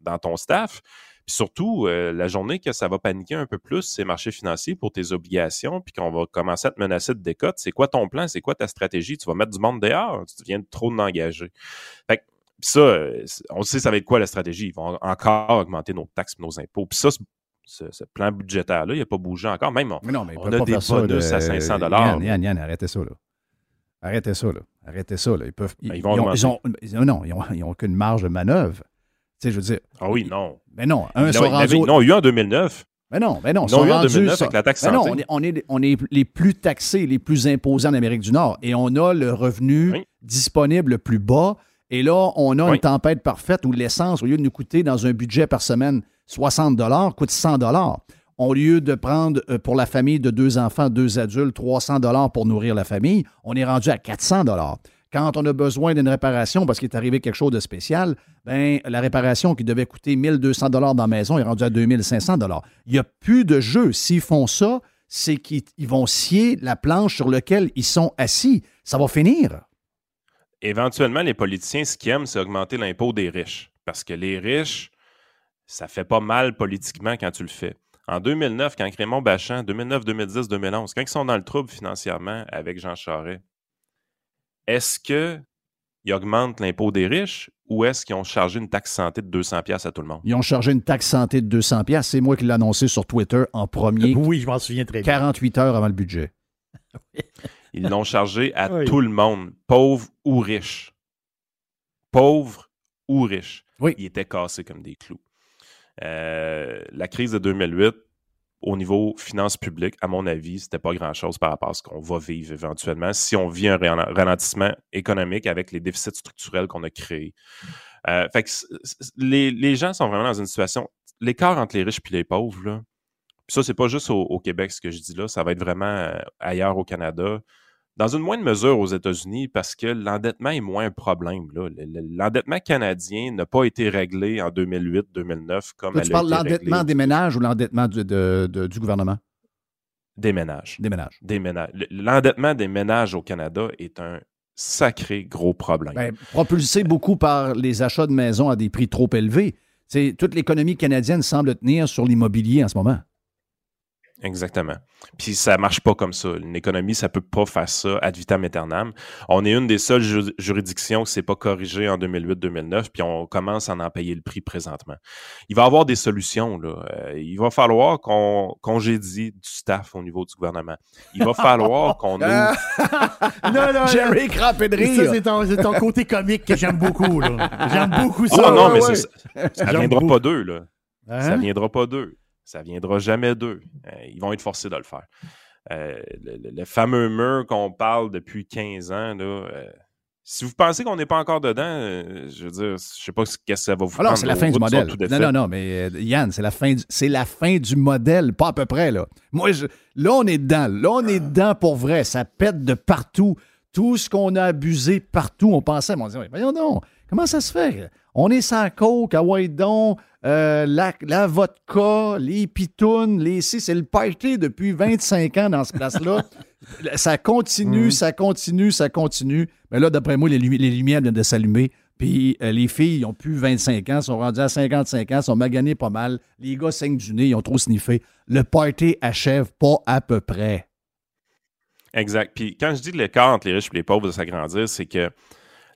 dans ton staff? Puis surtout, euh, la journée que ça va paniquer un peu plus, ces marchés financiers pour tes obligations, puis qu'on va commencer à te menacer de décote, c'est quoi ton plan? C'est quoi ta stratégie? Tu vas mettre du monde dehors? Tu viens trop d'engager. Fait que ça, euh, on sait ça va être quoi la stratégie? Ils vont encore augmenter nos taxes et nos impôts. Puis ça, ce, plan budgétaire-là, il n'a pas bougé encore. Même on, non, mais on a des bonus à 500 dollars. Yann, Yann, arrêtez ça. Là. Arrêtez ça. Là. Arrêtez ça. Là. Ils peuvent. Ben, ils, vont ont, non, ils n'ont aucune marge de manœuvre je veux dire. Ah oui, non. Mais non, un sont rendus... Non, il y a eu en 2009. Mais non, mais non. Ils ont eu en 2009 avec la taxe mais non, on est, on, est, les plus taxés, les plus imposés en Amérique du Nord. Et on a le revenu disponible le plus bas. Et là, on a une tempête parfaite où l'essence, au lieu de nous coûter dans un budget par semaine 60 coûte 100 au lieu de prendre euh, pour la famille de deux enfants, deux adultes, 300 dollars pour nourrir la famille, on est rendu à 400 dollars. Quand on a besoin d'une réparation parce qu'il est arrivé quelque chose de spécial, ben, la réparation qui devait coûter 1200 dollars dans la maison est rendue à 2500 dollars. Il n'y a plus de jeu. S'ils font ça, c'est qu'ils vont scier la planche sur laquelle ils sont assis. Ça va finir. Éventuellement, les politiciens, ce qu'ils aiment, c'est augmenter l'impôt des riches. Parce que les riches, ça fait pas mal politiquement quand tu le fais. En 2009, quand Raymond Bachand, 2009, 2010, 2011, quand ils sont dans le trouble financièrement avec Jean Charest, est-ce qu'ils augmentent l'impôt des riches ou est-ce qu'ils ont chargé une taxe santé de 200 pièces à tout le monde? Ils ont chargé une taxe santé de 200 pièces. C'est moi qui l'ai annoncé sur Twitter en premier. Oui, je m'en souviens très bien. 48 heures avant le budget. Ils l'ont chargé à tout le monde, pauvre ou riche. Pauvre ou riche. Oui. Ils étaient cassés comme des clous. Euh, la crise de 2008, au niveau finances publiques, à mon avis, c'était pas grand-chose par rapport à ce qu'on va vivre éventuellement si on vit un ralentissement économique avec les déficits structurels qu'on a créés. Euh, fait que les, gens sont vraiment dans une situation. L'écart entre les riches et les pauvres, là, ça, c'est pas juste au, Québec ce que je dis là, ça va être vraiment euh, ailleurs au Canada dans une moindre mesure aux États-Unis parce que l'endettement est moins un problème. L'endettement canadien n'a pas été réglé en 2008-2009 comme Tu parles de l'endettement des ménages ou l'endettement du, du gouvernement? Des ménages. Des ménages. Des ménages. L'endettement des ménages au Canada est un sacré gros problème. Ben, propulsé beaucoup par les achats de maisons à des prix trop élevés. toute l'économie canadienne semble tenir sur l'immobilier en ce moment. Exactement. Puis ça marche pas comme ça. Une économie, ça peut pas faire ça ad vitam aeternam. On est une des seules juridictions qui s'est pas corrigée en 2008-2009, puis on commence à en payer le prix présentement. Il va y avoir des solutions. Là. Euh, il va falloir qu'on congédie du staff au niveau du gouvernement. Il va falloir qu'on ouvre... non, non, Jerry Crapédry. Ça, c'est ton, côté comique que j'aime beaucoup. J'aime beaucoup ça. Oh non, mais ça, ça viendra pas d'eux. Là. Ça hein? viendra pas d'eux. Ça viendra jamais d'eux. Euh, ils vont être forcés de le faire. Euh, le, fameux mur qu'on parle depuis 15 ans, là, euh, si vous pensez qu'on n'est pas encore dedans, je veux dire, je sais pas ce que ça va vous Alors, c'est la fin du modèle. Non, non, non, mais Yann, c'est la, fin du, c'est la fin du modèle, pas à peu près, là. Moi, je, là, on est dedans. Là, on est dedans pour vrai. Ça pète de partout. Tout ce qu'on a abusé partout, on pensait, on disait, voyons donc, comment ça se fait? On est sans coke, à donc, euh, la, la, vodka, les pitounes, les si, c'est le party depuis 25 ans dans ce place-là. ça continue, mm. ça continue, ça continue. Mais là, d'après moi, les, les, lumières viennent de s'allumer. Puis euh, les filles, ils ont plus 25 ans, sont rendues à 55 ans, sont maganées pas mal. Les gars saignent du nez, ils ont trop sniffé. Le party achève pas à peu près. Exact. Puis quand je dis l'écart entre les riches et les pauvres de s'agrandir, c'est que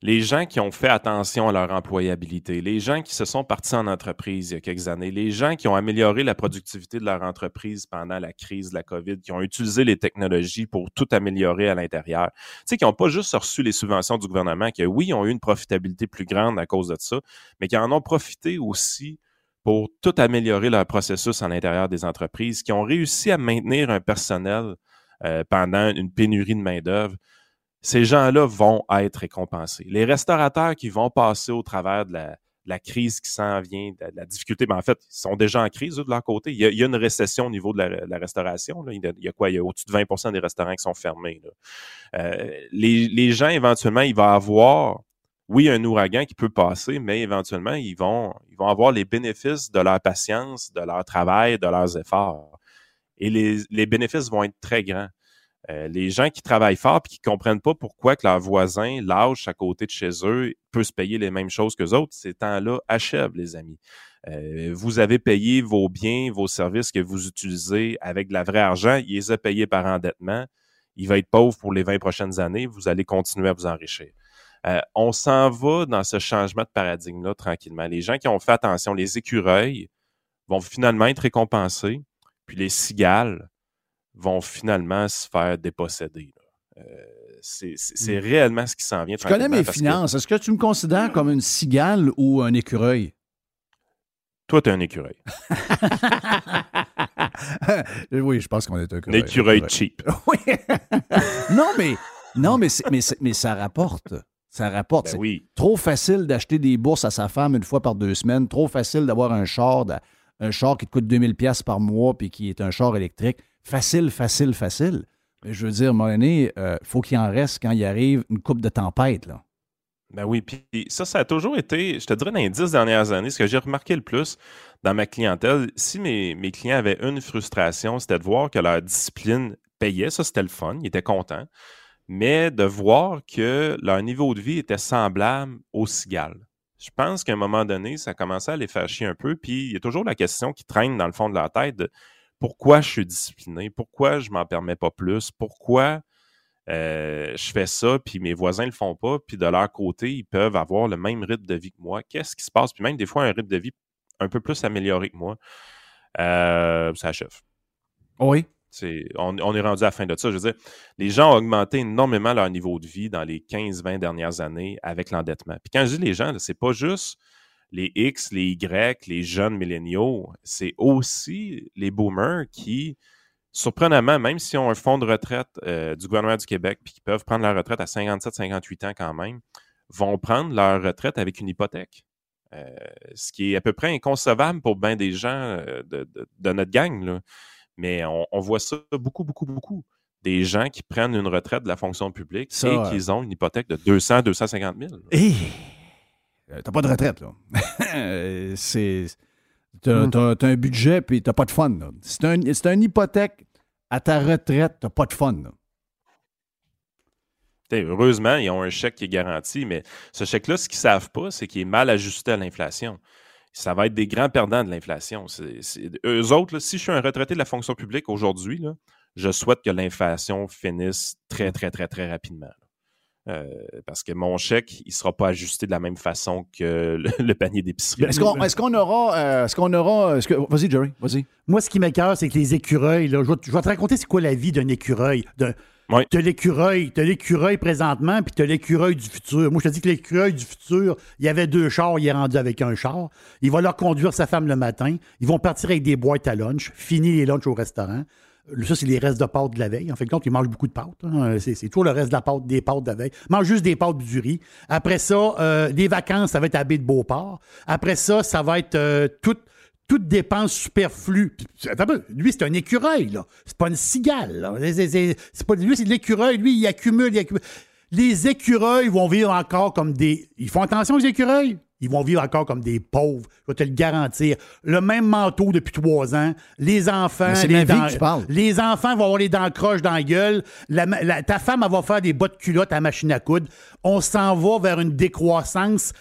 les gens qui ont fait attention à leur employabilité, les gens qui se sont partis en entreprise il y a quelques années, les gens qui ont amélioré la productivité de leur entreprise pendant la crise de la COVID, qui ont utilisé les technologies pour tout améliorer à l'intérieur, tu sais, qui n'ont pas juste reçu les subventions du gouvernement, qui, oui, ont eu une profitabilité plus grande à cause de ça, mais qui en ont profité aussi pour tout améliorer leur processus à l'intérieur des entreprises, qui ont réussi à maintenir un personnel euh, pendant une pénurie de main-d'œuvre ces gens-là vont être récompensés. Les restaurateurs qui vont passer au travers de la crise qui s'en vient, de la, difficulté. Ben, en fait, ils sont déjà en crise de leur côté. Il y, a, une récession au niveau de la, restauration. Il, y a, quoi? Il y a au-dessus de 20% des restaurants qui sont fermés. Euh, les, gens, éventuellement, il va avoir, oui, un ouragan qui peut passer, mais éventuellement, ils vont, ils vont avoir les bénéfices de leur patience, de leur travail, de leurs efforts. Et les, les bénéfices vont être très grands. Euh, les gens qui travaillent fort et qui ne comprennent pas pourquoi que leur voisin, lâche à côté de chez eux, peut se payer les mêmes choses que autres, ces temps-là achèvent, les amis. Euh, vous avez payé vos biens, vos services que vous utilisez avec de la vraie argent, il les a payés par endettement. Il va être pauvre pour les 20 prochaines années, vous allez continuer à vous enrichir. Euh, on s'en va dans ce changement de paradigme-là tranquillement. Les gens qui ont fait attention, les écureuils vont finalement être récompensés, puis les cigales vont finalement se faire déposséder. Euh, c'est mmh. réellement ce qui s'en vient. Je connais mes finances. Est-ce que tu me considères comme une cigale ou un écureuil? Toi, tu es un écureuil. oui, je pense qu'on est un écureuil. Un écureuil cheap. oui. non, mais, non mais, mais, mais, ça rapporte. Ça rapporte. Ben oui. trop facile d'acheter des bourses à sa femme une fois par deux semaines. Trop facile d'avoir un char, un char qui te coûte 2000 pièces par mois puis qui est un char électrique. Facile, facile, facile. Mais je veux dire, il euh, faut qu'il en reste quand il arrive une coupe de tempête. Là. Ben oui, puis ça, ça a toujours été, je te dirais, dans les dix dernières années, ce que j'ai remarqué le plus dans ma clientèle, si mes, clients avaient une frustration, c'était de voir que leur discipline payait, ça c'était le fun, ils étaient contents, mais de voir que leur niveau de vie était semblable au cigale. Je pense qu'à un moment donné, ça commençait à les faire chier un peu, puis il y a toujours la question qui traîne dans le fond de leur tête de pourquoi je suis discipliné, pourquoi je m'en permets pas plus, pourquoi euh, je fais ça, puis mes voisins le font pas, puis de leur côté, ils peuvent avoir le même rythme de vie que moi? Qu'est-ce qui se passe? Puis même des fois, un rythme de vie un peu plus amélioré que moi. Euh, ça achève. Oui. On, on, est rendu à la fin de ça. Je veux dire, les gens ont augmenté énormément leur niveau de vie dans les 15-20 dernières années avec l'endettement. Puis quand je dis les gens, c'est pas juste les X, les Y, les jeunes milléniaux, c'est aussi les boomers qui, surprenamment, même s'ils ont un fonds de retraite euh, du gouvernement du Québec, puis qui peuvent prendre leur retraite à 57-58 ans quand même, vont prendre leur retraite avec une hypothèque. Euh, ce qui est à peu près inconcevable pour bien des gens euh, de, notre gang. Mais on, voit ça beaucoup, beaucoup, beaucoup. Des gens qui prennent une retraite de la fonction publique et qui ont une hypothèque de 200, 250 000. Euh, t'as pas de retraite, là. c'est. T'as, hmm. un budget, puis t'as pas de fun, là. C'est un, c'est une hypothèque à ta retraite, t'as pas de fun, là. Heureusement, ils ont un chèque qui est garanti, mais ce chèque-là, ce qu'ils ne savent pas, c'est qu'il est mal ajusté à l'inflation. Ça va être des grands perdants de l'inflation. eux autres, si je suis un retraité de la fonction publique aujourd'hui, je souhaite que l'inflation finisse très, très, très, très rapidement. Euh, parce que mon chèque, il ne sera pas ajusté de la même façon que le, panier d'épicerie. Est-ce qu'on est aura. Euh, est-ce qu'on aura. que, vas-y, Jerry, vas-y. Moi, ce qui m'écœure, c'est que les écureuils, là, je, vais, te raconter c'est quoi la vie d'un écureuil. De, Tu as l'écureuil, tu l'écureuil présentement, puis tu as l'écureuil du futur. Moi, je te dis que l'écureuil du futur, il y avait deux chars, il est rendu avec un char. Il va leur conduire sa femme le matin. Ils vont partir avec des boîtes à lunch, finir les lunchs au restaurant. Ça, c'est les restes de pâtes de la veille. En fait, donc, ils mangent beaucoup de pâtes. Hein. C'est, toujours le reste de la pâte, des pâtes de la veille. Ils mangent juste des pâtes du riz. Après ça, euh, des vacances, ça va être à baie de Beauport. Après ça, ça va être euh, toute, toute dépense superflue. Lui, c'est un écureuil, là. C'est pas une cigale, pas, lui, c'est de l'écureuil. Lui, il il accumule. Les écureuils vont vivre encore comme des. Ils font attention aux écureuils? Ils vont vivre encore comme des pauvres. Je vais te le garantir. Le même manteau depuis trois ans. Les enfants. C'est les, dents, que les enfants vont avoir les dents croches dans la gueule. ta femme, elle va faire des bottes culottes à machine à coudre. On s'en va vers une décroissance.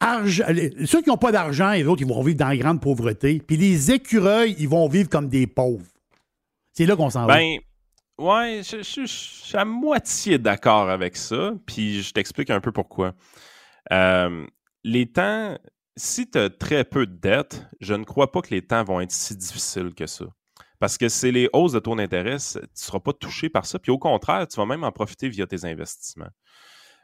ceux qui n'ont pas d'argent et autres, ils vont vivre dans la grande pauvreté. Puis les écureuils, ils vont vivre comme des pauvres. C'est là qu'on s'en va. Ouais, je, suis à moitié d'accord avec ça. Puis je t'explique un peu pourquoi. Euh, les temps, si tu as très peu de dettes, je ne crois pas que les temps vont être si difficiles que ça. Parce que c'est les hausses de taux d'intérêt, tu ne seras pas touché par ça. Puis au contraire, tu vas même en profiter via tes investissements.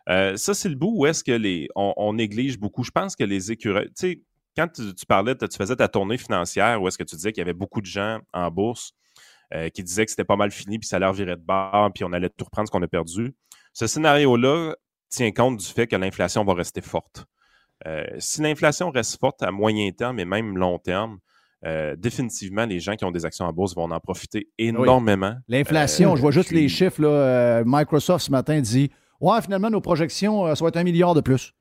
Euh, ça, c'est le bout où est-ce que les, on, néglige beaucoup. Je pense que les écureuils, tu sais, quand tu, parlais, tu faisais ta tournée financière, où est-ce que tu disais qu'il y avait beaucoup de gens en bourse euh, qui disaient que c'était pas mal fini, puis ça leur virait de bord, puis on allait tout reprendre ce qu'on a perdu. Ce scénario-là tient compte du fait que l'inflation va rester forte. Euh, si l'inflation reste forte à moyen terme et même long terme, euh, définitivement, les gens qui ont des actions en bourse vont en profiter énormément. L'inflation, je vois juste les chiffres. Là, Microsoft ce matin dit Ouais, finalement, nos projections, ça va être un milliard de plus.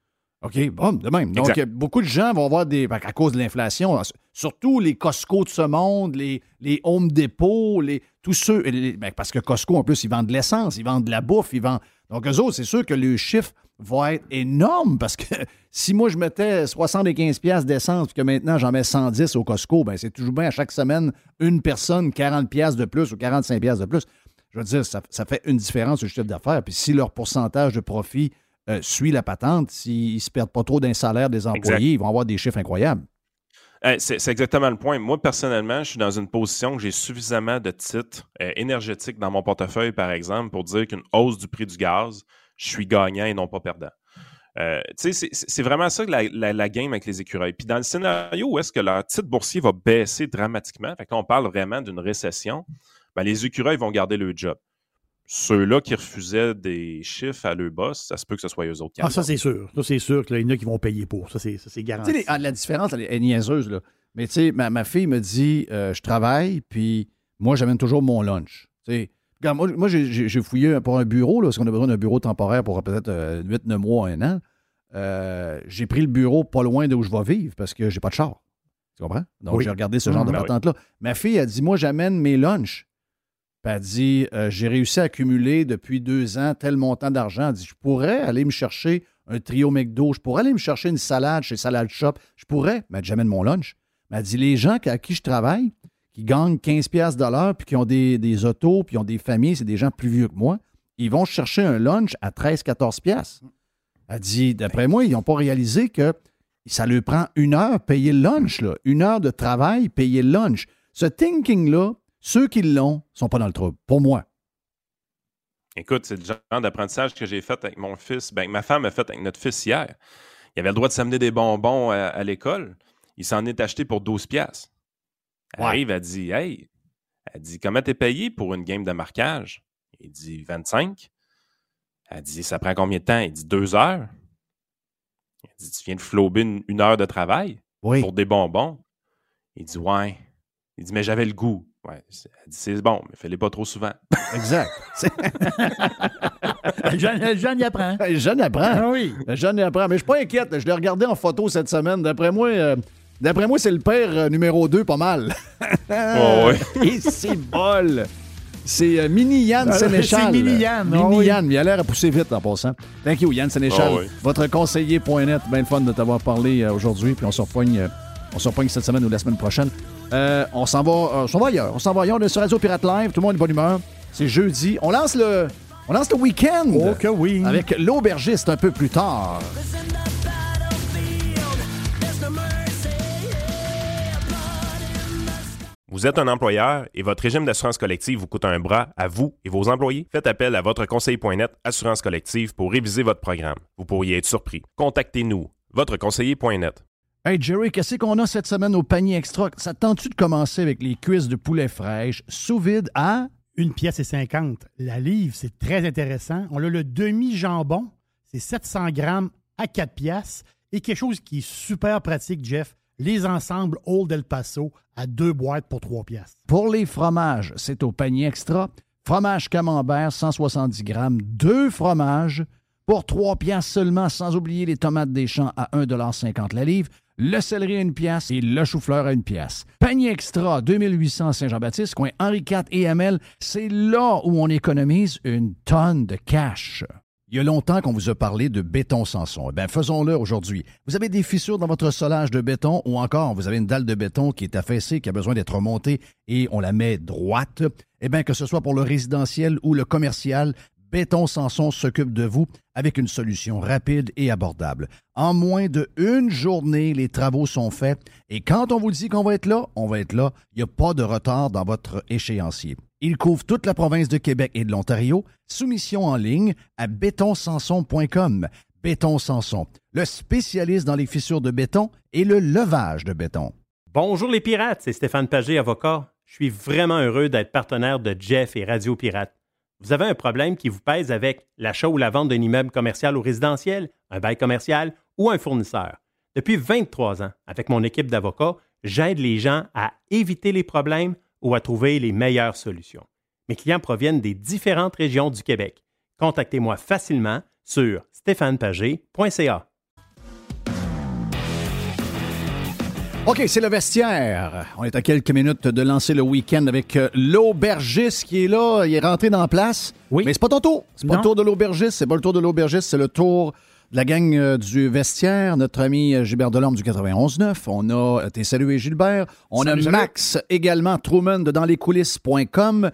OK, bon, de même. Donc, beaucoup de gens vont avoir des. À cause de l'inflation, surtout les Costco de ce monde, les, les Home Depot, les, tous ceux. Ben, parce que Costco, en plus, ils vendent de l'essence, ils vendent de la bouffe, ils vendent. Donc, eux autres, c'est sûr que le chiffre va être énorme parce que si moi, je mettais 75$ d'essence et que maintenant, j'en mets 110 au Costco, ben, c'est toujours bien à chaque semaine une personne 40$ de plus ou 45$ de plus. Je veux dire, ça, ça fait une différence au chiffre d'affaires. Puis si leur pourcentage de profit euh, suit la patente, s'ils ne se perdent pas trop d'un salaire des employés, ils vont avoir des chiffres incroyables. c'est exactement le point. Moi, personnellement, je suis dans une position où j'ai suffisamment de titres euh, énergétiques dans mon portefeuille, par exemple, pour dire qu'une hausse du prix du gaz, je suis gagnant et non pas perdant. Euh, c'est vraiment ça la, la, game avec les écureuils. Puis dans le scénario où est-ce que leur titre boursier va baisser dramatiquement, fait on parle vraiment d'une récession, ben, les écureuils vont garder le job ceux-là qui refusaient des chiffres à leur boss, ça se peut que ce soit eux autres qui Ah, ça, c'est sûr. Ça, c'est sûr qu'il y en a qui vont payer pour. Ça, c'est, garanti. Tu sais, la différence, elle est niaiseuse, là. Mais tu sais, ma, fille me dit euh, je travaille, puis moi, j'amène toujours mon lunch. Tu sais, moi, j'ai, fouillé pour un bureau, là, parce qu'on a besoin d'un bureau temporaire pour peut-être 8-9 euh, mois, un an. Euh, j'ai pris le bureau pas loin d'où je vais vivre parce que j'ai pas de char. Tu comprends? Donc, j'ai regardé ce genre de mmh, ben patente-là. Ma fille a dit Moi, j'amène mes lunchs. Puis elle dit euh, J'ai réussi à accumuler depuis deux ans tel montant d'argent. Elle dit Je pourrais aller me chercher un trio McDo, je pourrais aller me chercher une salade chez Salad Shop, je pourrais, mais jamais de mon lunch. Mais elle dit Les gens à qui je travaille, qui gagnent 15$ de puis qui ont des, des autos, puis qui ont des familles, c'est des gens plus vieux que moi, ils vont chercher un lunch à 13-14$. Elle dit D'après moi, ils n'ont pas réalisé que ça leur prend une heure payer le lunch, une heure de travail, payer le lunch. Ce thinking-là, ceux qui l'ont sont pas dans le trouble, pour moi. Écoute, c'est le genre d'apprentissage que j'ai fait avec mon fils, ben, ma femme a fait avec notre fils hier. Il avait le droit de s'amener des bonbons à, l'école. Il s'en est acheté pour 12 pièces. Elle arrive, elle dit Hey, elle dit Comment t'es payé pour une game de marquage Il dit 25. Elle dit Ça prend combien de temps Il dit deux heures. Elle dit Tu viens de flober une, heure de travail pour des bonbons Il dit Ouais. Il dit Mais j'avais le goût. Ouais, elle dit c'est bon, mais fais-les pas trop souvent. Exact. le, jeune, y apprend. Le jeune apprend. Ah oui. Le jeune y apprend. Mais je suis pas inquiète. Je l'ai regardé en photo cette semaine. D'après moi, euh, d'après moi, c'est le père euh, numéro 2 pas mal. oh, oui. c'est bol. C'est euh, Mini Yann ah, Sénéchal. C'est Mini Yann. Mini oh, Yann. Il a l'air à pousser vite en passant. Thank you, Yann Sénéchal. Oh, Votre conseiller.net. Bien fun de t'avoir parlé aujourd'hui. Puis on se repoigne, on se repoigne cette semaine ou la semaine prochaine. Euh, on s'en va, euh, on s'en va ailleurs. On s'en va ailleurs. On est sur Radio Pirate Live. Tout le monde est de bonne humeur. C'est jeudi. On lance le, on lance le week-end. Oh que oui. Avec l'aubergiste un peu plus tard. Vous êtes un employeur et votre régime d'assurance collective vous coûte un bras à vous et vos employés? Faites appel à votre conseiller.net Assurance collective pour réviser votre programme. Vous pourriez être surpris. Contactez-nous. Votre conseiller.net. Hey Jerry, qu'est-ce qu'on a cette semaine au panier extra? Ça tente-tu de commencer avec les cuisses de poulet fraîche sous vide à? Une pièce et 50. La livre, c'est très intéressant. On a le demi-jambon, c'est 700 grammes à 4 pièces. Et quelque chose qui est super pratique, Jeff, les ensembles Old El Paso à deux boîtes pour 3 pièces. Pour les fromages, c'est au panier extra. Fromage camembert, 170 grammes, deux fromages pour 3 pièces seulement, sans oublier les tomates des champs à 1,50 la livre le céleri à une pièce et le chou-fleur à une pièce. Panier extra 2800 Saint-Jean-Baptiste, coin Henri IV et c'est là où on économise une tonne de cash. Il y a longtemps qu'on vous a parlé de béton Sanson. Eh bien, faisons-le aujourd'hui. Vous avez des fissures dans votre solage de béton ou encore vous avez une dalle de béton qui est affaissée, qui a besoin d'être remontée et on la met droite. Eh bien, que ce soit pour le résidentiel ou le commercial, Béton Sanson s'occupe de vous avec une solution rapide et abordable. En moins de une journée, les travaux sont faits et quand on vous dit qu'on va être là, on va être là. Il n'y a pas de retard dans votre échéancier. Il couvre toute la province de Québec et de l'Ontario. Soumission en ligne à bétonsanson.com. Béton Sanson, le spécialiste dans les fissures de béton et le levage de béton. Bonjour les pirates, c'est Stéphane Pagé, avocat. Je suis vraiment heureux d'être partenaire de Jeff et Radio Pirate. Vous avez un problème qui vous pèse avec l'achat ou la vente d'un immeuble commercial ou résidentiel, un bail commercial ou un fournisseur. Depuis 23 ans, avec mon équipe d'avocats, j'aide les gens à éviter les problèmes ou à trouver les meilleures solutions. Mes clients proviennent des différentes régions du Québec. Contactez-moi facilement sur stéphanepagé.ca. OK, c'est le vestiaire. On est à quelques minutes de lancer le week-end avec euh, l'aubergiste qui est là. Il est rentré dans la place. Oui. Mais c'est pas ton tour. C'est pas Non. le tour de l'aubergiste. C'est pas le tour de l'aubergiste. C'est le tour de la gang euh, du vestiaire. Notre ami euh, Gilbert Delorme du 91.9. On a tes salué Gilbert. On Salut, a salut. Max également, Truman de danslescoulisses.com.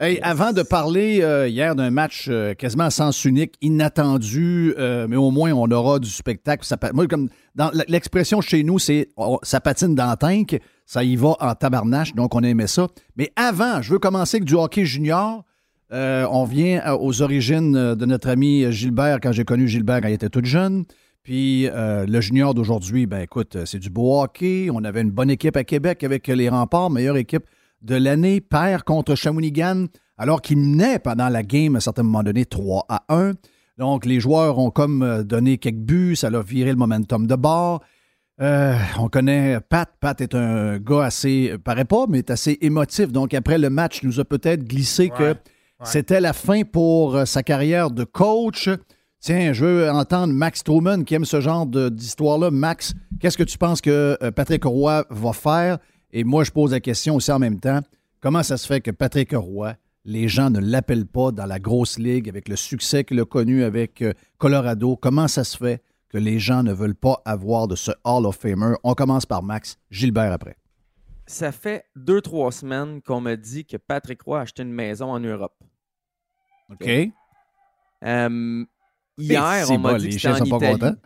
Hey, Avant de parler euh, hier d'un match euh, quasiment à sens unique, inattendu, euh, mais au moins on aura du spectacle. Ça, moi, comme l'expression chez nous, c'est ça patine dans tank, ça y va en tabarnache, donc on aimait ça. Mais avant, je veux commencer avec du hockey junior. Euh, on vient euh, aux origines euh, de notre ami Gilbert, quand j'ai connu Gilbert quand il était tout jeune. Puis le junior d'aujourd'hui, ben écoute, c'est du beau hockey. On avait une bonne équipe à Québec avec les remparts, meilleure équipe de l'année, perd contre Shawinigan, alors qu'il menait pendant la game à un certain moment donné 3 à 1. Donc les joueurs ont comme euh, donné quelques buts, ça a viré le momentum de bord. Euh, on connaît Pat. Pat est un gars assez, euh, paraît pas, mais est assez émotif. Donc après le match, nous a peut-être glissé que c'était la fin pour sa carrière de coach. Tiens, je veux entendre Max Truman qui aime ce genre d'histoire-là. Max, qu'est-ce que tu penses que Patrick Roy va faire? Et moi, je pose la question aussi en même temps. Comment ça se fait que Patrick Roy, les gens ne l'appellent pas dans la grosse ligue avec le succès qu'il a connu avec euh, Colorado? Comment ça se fait que les gens ne veulent pas avoir de ce Hall of Famer? On commence par Max. Gilbert après. Ça fait deux, trois semaines qu'on me dit que Patrick Roy a acheté une maison en Europe. OK? Euh, hier, on m'a dit les que en sont pas Italie.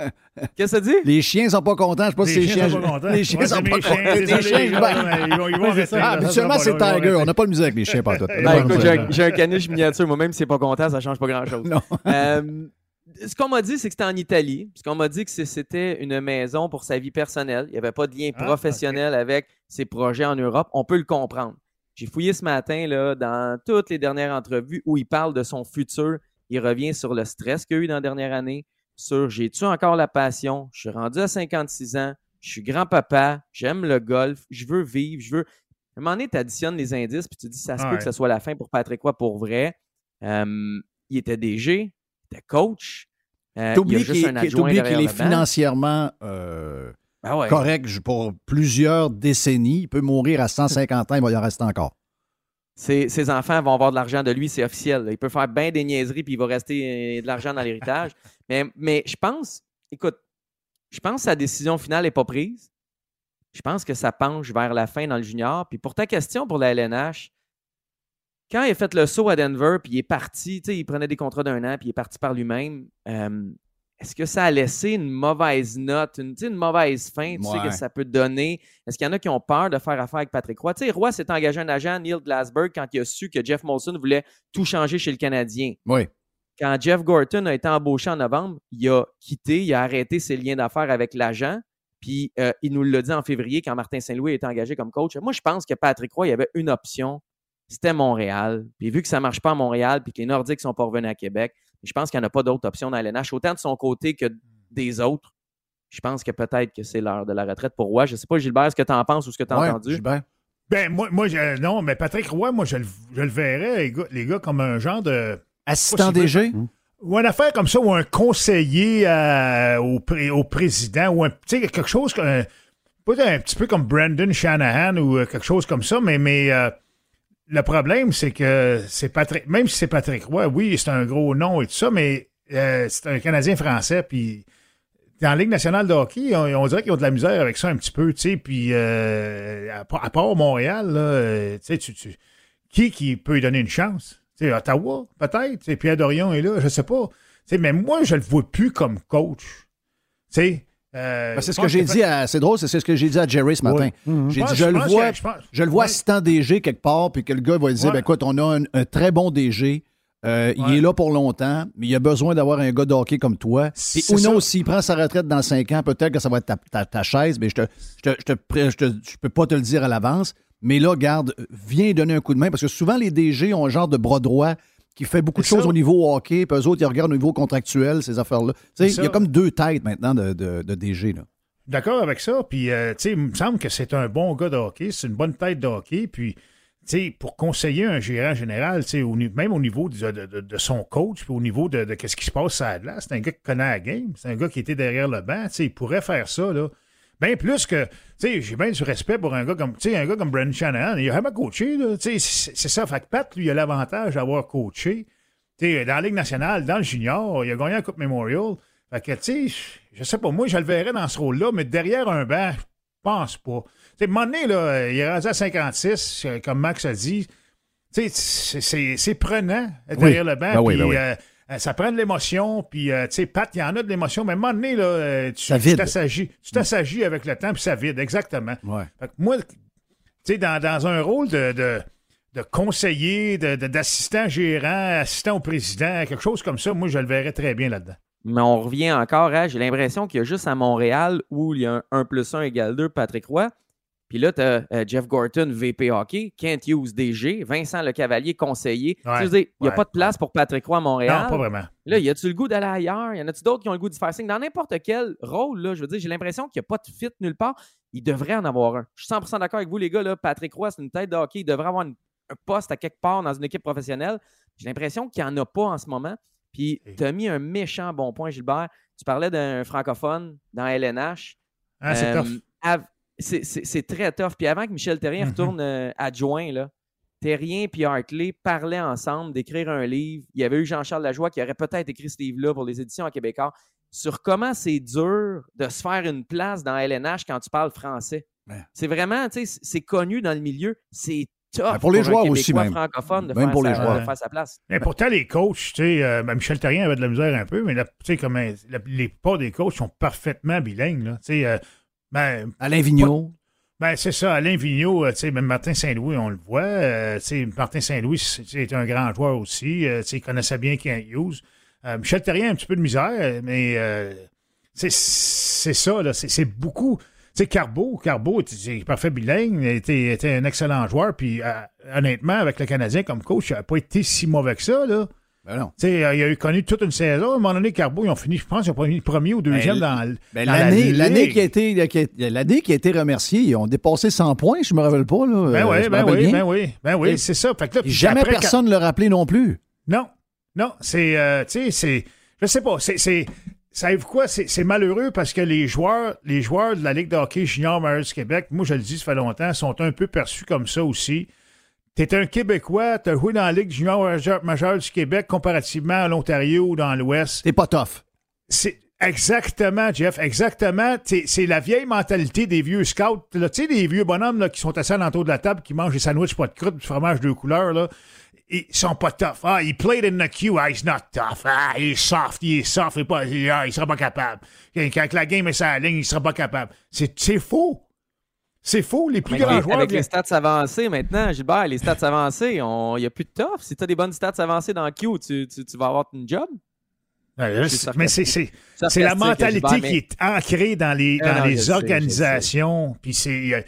Qu'est-ce que ça dit? Les chiens sont pas contents. Je sais pas si Les c'est chiens les sont chiens. pas contents. Les chiens sont pas mes contents. chiens, Les chiens, ils vont- ben, ils vont- ils vont Ah, ça habituellement, c'est Tiger. On n'a pas de musique avec les chiens, pas tout. Ben, écoute, j'ai un- caniche miniature. Moi, même si c'est pas content, ça change pas grand-chose. Non. Euh, ce qu'on m'a dit, c'est que c'était en Italie. Ce qu'on m'a dit, que c'était une maison pour sa vie personnelle. Il n'y avait pas de lien Ah, professionnel avec ses projets en Europe. On peut le comprendre. J'ai fouillé ce matin là, dans toutes les dernières entrevues où il parle de son futur. Il revient sur le stress qu'il a eu dans la dernière année, sur j'ai-tu encore la passion, je suis rendu à 56 ans, je suis grand-papa, j'aime le golf, je veux vivre, je veux. À un moment donné, tu additionnes les indices puis tu dis ça se peut que ce soit la fin pour Patrick Roy pour vrai. Euh, il était DG, il était coach. Euh, T'oublies qu'il est financièrement euh, Ah ouais. correct pour plusieurs décennies. Il peut mourir à 150 ans, il va y en rester encore. Ses, ses enfants vont avoir de l'argent de lui, c'est officiel. Il peut faire bien des niaiseries puis il va rester euh, de l'argent dans l'héritage. mais, mais je pense, écoute, je pense que sa décision finale n'est pas prise. Je pense que ça penche vers la fin dans le junior. Puis pour ta question pour la LNH, quand il a fait le saut à Denver puis il est parti, tu sais, il prenait des contrats d'un an puis il est parti par lui-même, euh, est-ce que ça a laissé une mauvaise note, une, mauvaise fin, tu sais, que ça peut donner? Est-ce qu'il y en a qui ont peur de faire affaire avec Patrick Roy? Tu sais, Roy s'est engagé un agent, Neil Glasberg, quand il a su que Jeff Molson voulait tout changer chez le Canadien. Oui. Quand Jeff Gorton a été embauché en novembre, il a quitté, il a arrêté ses liens d'affaires avec l'agent. Puis euh, il nous l'a dit en février quand Martin Saint-Louis été engagé comme coach. Moi, je pense que Patrick Roy, il y avait une option. C'était Montréal. Puis vu que ça ne marche pas à Montréal, puis que les Nordiques ne sont pas revenus à Québec, je pense qu'il n'y en a pas d'autre option dans LNH, autant de son côté que des autres. Je pense que peut-être que c'est l'heure de la retraite pour Roy. Je ne sais pas, Gilbert, ce que tu en penses ou ce que tu as Ouais, entendu? Gilbert. Ben, moi, moi je- non, mais Patrick Roy, moi, je, le- je le verrais, les gars, les gars, comme un genre de. Assistant DG. Ou une affaire comme ça, ou un conseiller euh, au, pré- au président, ou un, tu sais, quelque chose comme. un- Pas un petit peu comme Brandon Shanahan ou euh, quelque chose comme ça, mais, mais euh, le problème, c'est que c'est Patrick. Même si c'est Patrick Roy, oui, c'est un gros nom et tout ça, mais euh, c'est un Canadien français, puis dans la Ligue nationale de hockey, on, dirait qu'ils ont de la misère avec ça un petit peu, tu sais, puis euh, à, part- Montréal, euh, tu qui peut donner une chance? Tu Ottawa, peut-être. Pierre Dorion est là, je sais pas. Mais moi, je le vois plus comme coach. Tu sais, euh, Ben, c'est ce que j'ai dit à. C'est drôle, c'est ce que j'ai dit à Jerry ce matin. Oui. J'ai dit, je, le vois, que- je pense- je le vois Ouais. DG quelque part, puis que le gars va dire Ouais. ben, écoute, on a un, un très bon DG. euh, Il est là pour longtemps, mais il a besoin d'avoir un gars de hockey comme toi. Puis ou non, s'il prend sa retraite dans cinq ans, peut-être que ça va être ta, ta- ta chaise, mais je te, je te, je te je peux pas te le dire à l'avance. Mais là, garde, viens donner un coup de main, parce que souvent, les DG ont un genre de bras droit qui fait beaucoup de choses au niveau hockey, puis eux autres, ils regardent au niveau contractuel, ces affaires-là. Il y a comme deux têtes maintenant de, de, DG. Là. D'accord avec ça. Puis, euh, tu sais, il me semble que c'est un bon gars de hockey, c'est une bonne tête de hockey. Puis, tu sais, pour conseiller un gérant général, tu sais, même au niveau de, son coach, puis au niveau de, ce qui se passe à là, c'est un gars qui connaît la game, c'est un gars qui était derrière le banc, tu sais, il pourrait faire ça, là. Bien plus que, tu sais, j'ai bien du respect pour un gars comme, tu sais, un gars comme Brendan Shanahan. Il a vraiment coaché, là. Tu sais, c'est ça. Fait que Pat, lui, il a l'avantage d'avoir coaché. Tu sais, dans la Ligue nationale, dans le junior, il a gagné la Coupe Memorial. Fait que, tu sais, je sais pas, moi, je le verrais dans ce rôle-là, mais derrière un banc, je pense pas. Tu sais, Money, là, il est rendu à 56, euh, comme Max a dit. Tu sais, c'est prenant derrière le banc. Ben oui, ben oui. Euh, ça prend de l'émotion, puis, euh, tu sais, Pat, il y en a de l'émotion, mais à un moment donné, là, euh, tu t'assagis. Tu t'assagis avec le temps, puis ça vide, exactement. moi, tu sais, dans, un rôle de, de, conseiller, d'assistant gérant, assistant au président, quelque chose comme ça, moi, je le verrais très bien là-dedans. Mais on revient encore à, j'ai l'impression qu'il y a juste à Montréal où il y a un 1 plus 1 égale 2, Patrick Roy, puis là, tu as euh, Jeff Gorton, VP Hockey, Kent Hughes, DG, Vincent Le Cavalier, conseiller. tu dire, il n'y a pas de place pour Patrick Roy à Montréal? Non, pas vraiment. Là, y a-tu le goût d'aller ailleurs? Y en a-tu d'autres qui ont le goût de faire signe? Dans n'importe quel rôle, là, je veux dire, j'ai l'impression qu'il n'y a pas de fit nulle part. Il devrait en avoir un. Je suis 100% d'accord avec vous, les gars. Là, Patrick Roy, c'est une tête de hockey. Il devrait avoir un poste à quelque part dans une équipe professionnelle. J'ai l'impression qu'il n'y en a pas en ce moment. Puis, tu as mis un méchant bon point, Gilbert. Tu parlais d'un francophone dans LNH. Ah, c'est euh, c'est très tough. Puis avant que Michel Terrien mhm. retourne euh, adjoint, là, Terrien et Hartley parlaient ensemble d'écrire un livre. Il y avait eu Jean-Charles Lajoie qui aurait peut-être écrit ce livre-là pour les éditions en québécois sur comment c'est dur de se faire une place dans LNH quand tu parles français. C'est vraiment, tu sais, c'est connu dans le milieu. C'est tough. pour les joueurs aussi, même. francophone de, même faire, pour les sa, joueurs. de faire sa place. Mais pourtant, les coachs, tu sais, euh, ben, Michel Terrien avait de la misère un peu, mais tu sais, comme euh, les pas des coachs sont parfaitement bilingues. Tu sais, ben, Alain Vigneault. Ben, c'est ça. Alain Vigneault, euh, même Martin Saint-Louis, on le voit. Euh, Martin Saint-Louis c'est un grand joueur aussi. Euh, il connaissait bien Kent Hughes. Michel Terrien un petit peu de misère, mais c'est ça. C'est beaucoup. Tu sais, Carbeau, Carbeau était parfait bilingue, était, était un excellent joueur. Puis honnêtement, avec le Canadien comme coach, il n'a pas été si mauvais que ça. Là. Ben euh, il a eu connu toute une saison. À un moment donné, Carbo, ils ont fini, je pense, ils ont fini premier ou deuxième ben, dans, l'année. L'année qui a été, l'année qui a été remerciée, ils ont dépassé 100 points, je me rappelle pas. Là, ben, oui, ben, oui, ben oui, ben oui, c'est ça. Fait que jamais personne ne l'a rappelé non plus. Non, non, c'est, euh, tu sais, c'est, je sais pas, c'est, savez-vous quoi? C'est malheureux parce que les joueurs, les joueurs de la Ligue de hockey junior Mario du Québec, moi je le dis, ça fait longtemps, sont un peu perçus comme ça aussi. T'es un Québécois, t'as joué dans la Ligue junior majeure du Québec comparativement à l'Ontario ou dans l'Ouest. T'es pas tough. C'est exactement, Jeff, exactement. C'est la vieille mentalité des vieux scouts. Tu sais, des vieux bonhommes là, qui sont assis à l'entour de la table, qui mangent des sandwichs pas de croûte, du fromage de couleur. Là. Ils sont pas tough. Ah, il played in the queue. Ah, he's not tough. Ah, il est soft. Il est soft. Il, pas, ah, il sera pas capable. Quand la game est sur la ligne, il sera pas capable. C'est faux. C'est faux, les plus grands joueurs. Avec les stats avancées maintenant, Gilbert, les stats avancées, il n'y a plus de tough. Si tu as des bonnes stats avancées dans Q, tu, tu, vas avoir une job. mais c'est la mentalité qui est ancrée dans les, ah les organisations. Puis c'est.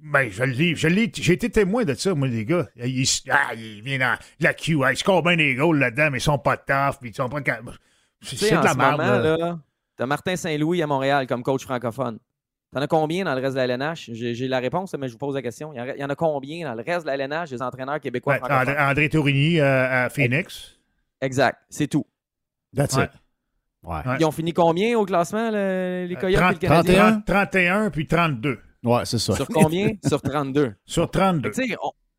Ben, je l'ai. J'ai été témoin de ça, moi, les gars. Il, ah, il vient dans la Q. il score bien des goals là-dedans, mais ils sont pas tough. Puis ils sont pas. C'est de la merde. Tu as Martin Saint-Louis à Montréal comme coach francophone. T'en as combien dans le reste de la LNH? J'ai la réponse, mais je vous pose la question. Il y en a combien dans le reste de la LNH des entraîneurs québécois? Ouais, André Tourigny euh, à Phoenix. Exact, c'est tout. That's it. Ils ont fini combien au classement, les Coyotes 30, et le Canadien? 31 puis 32. Ouais, c'est ça. Sur combien? Sur 32. Sur 32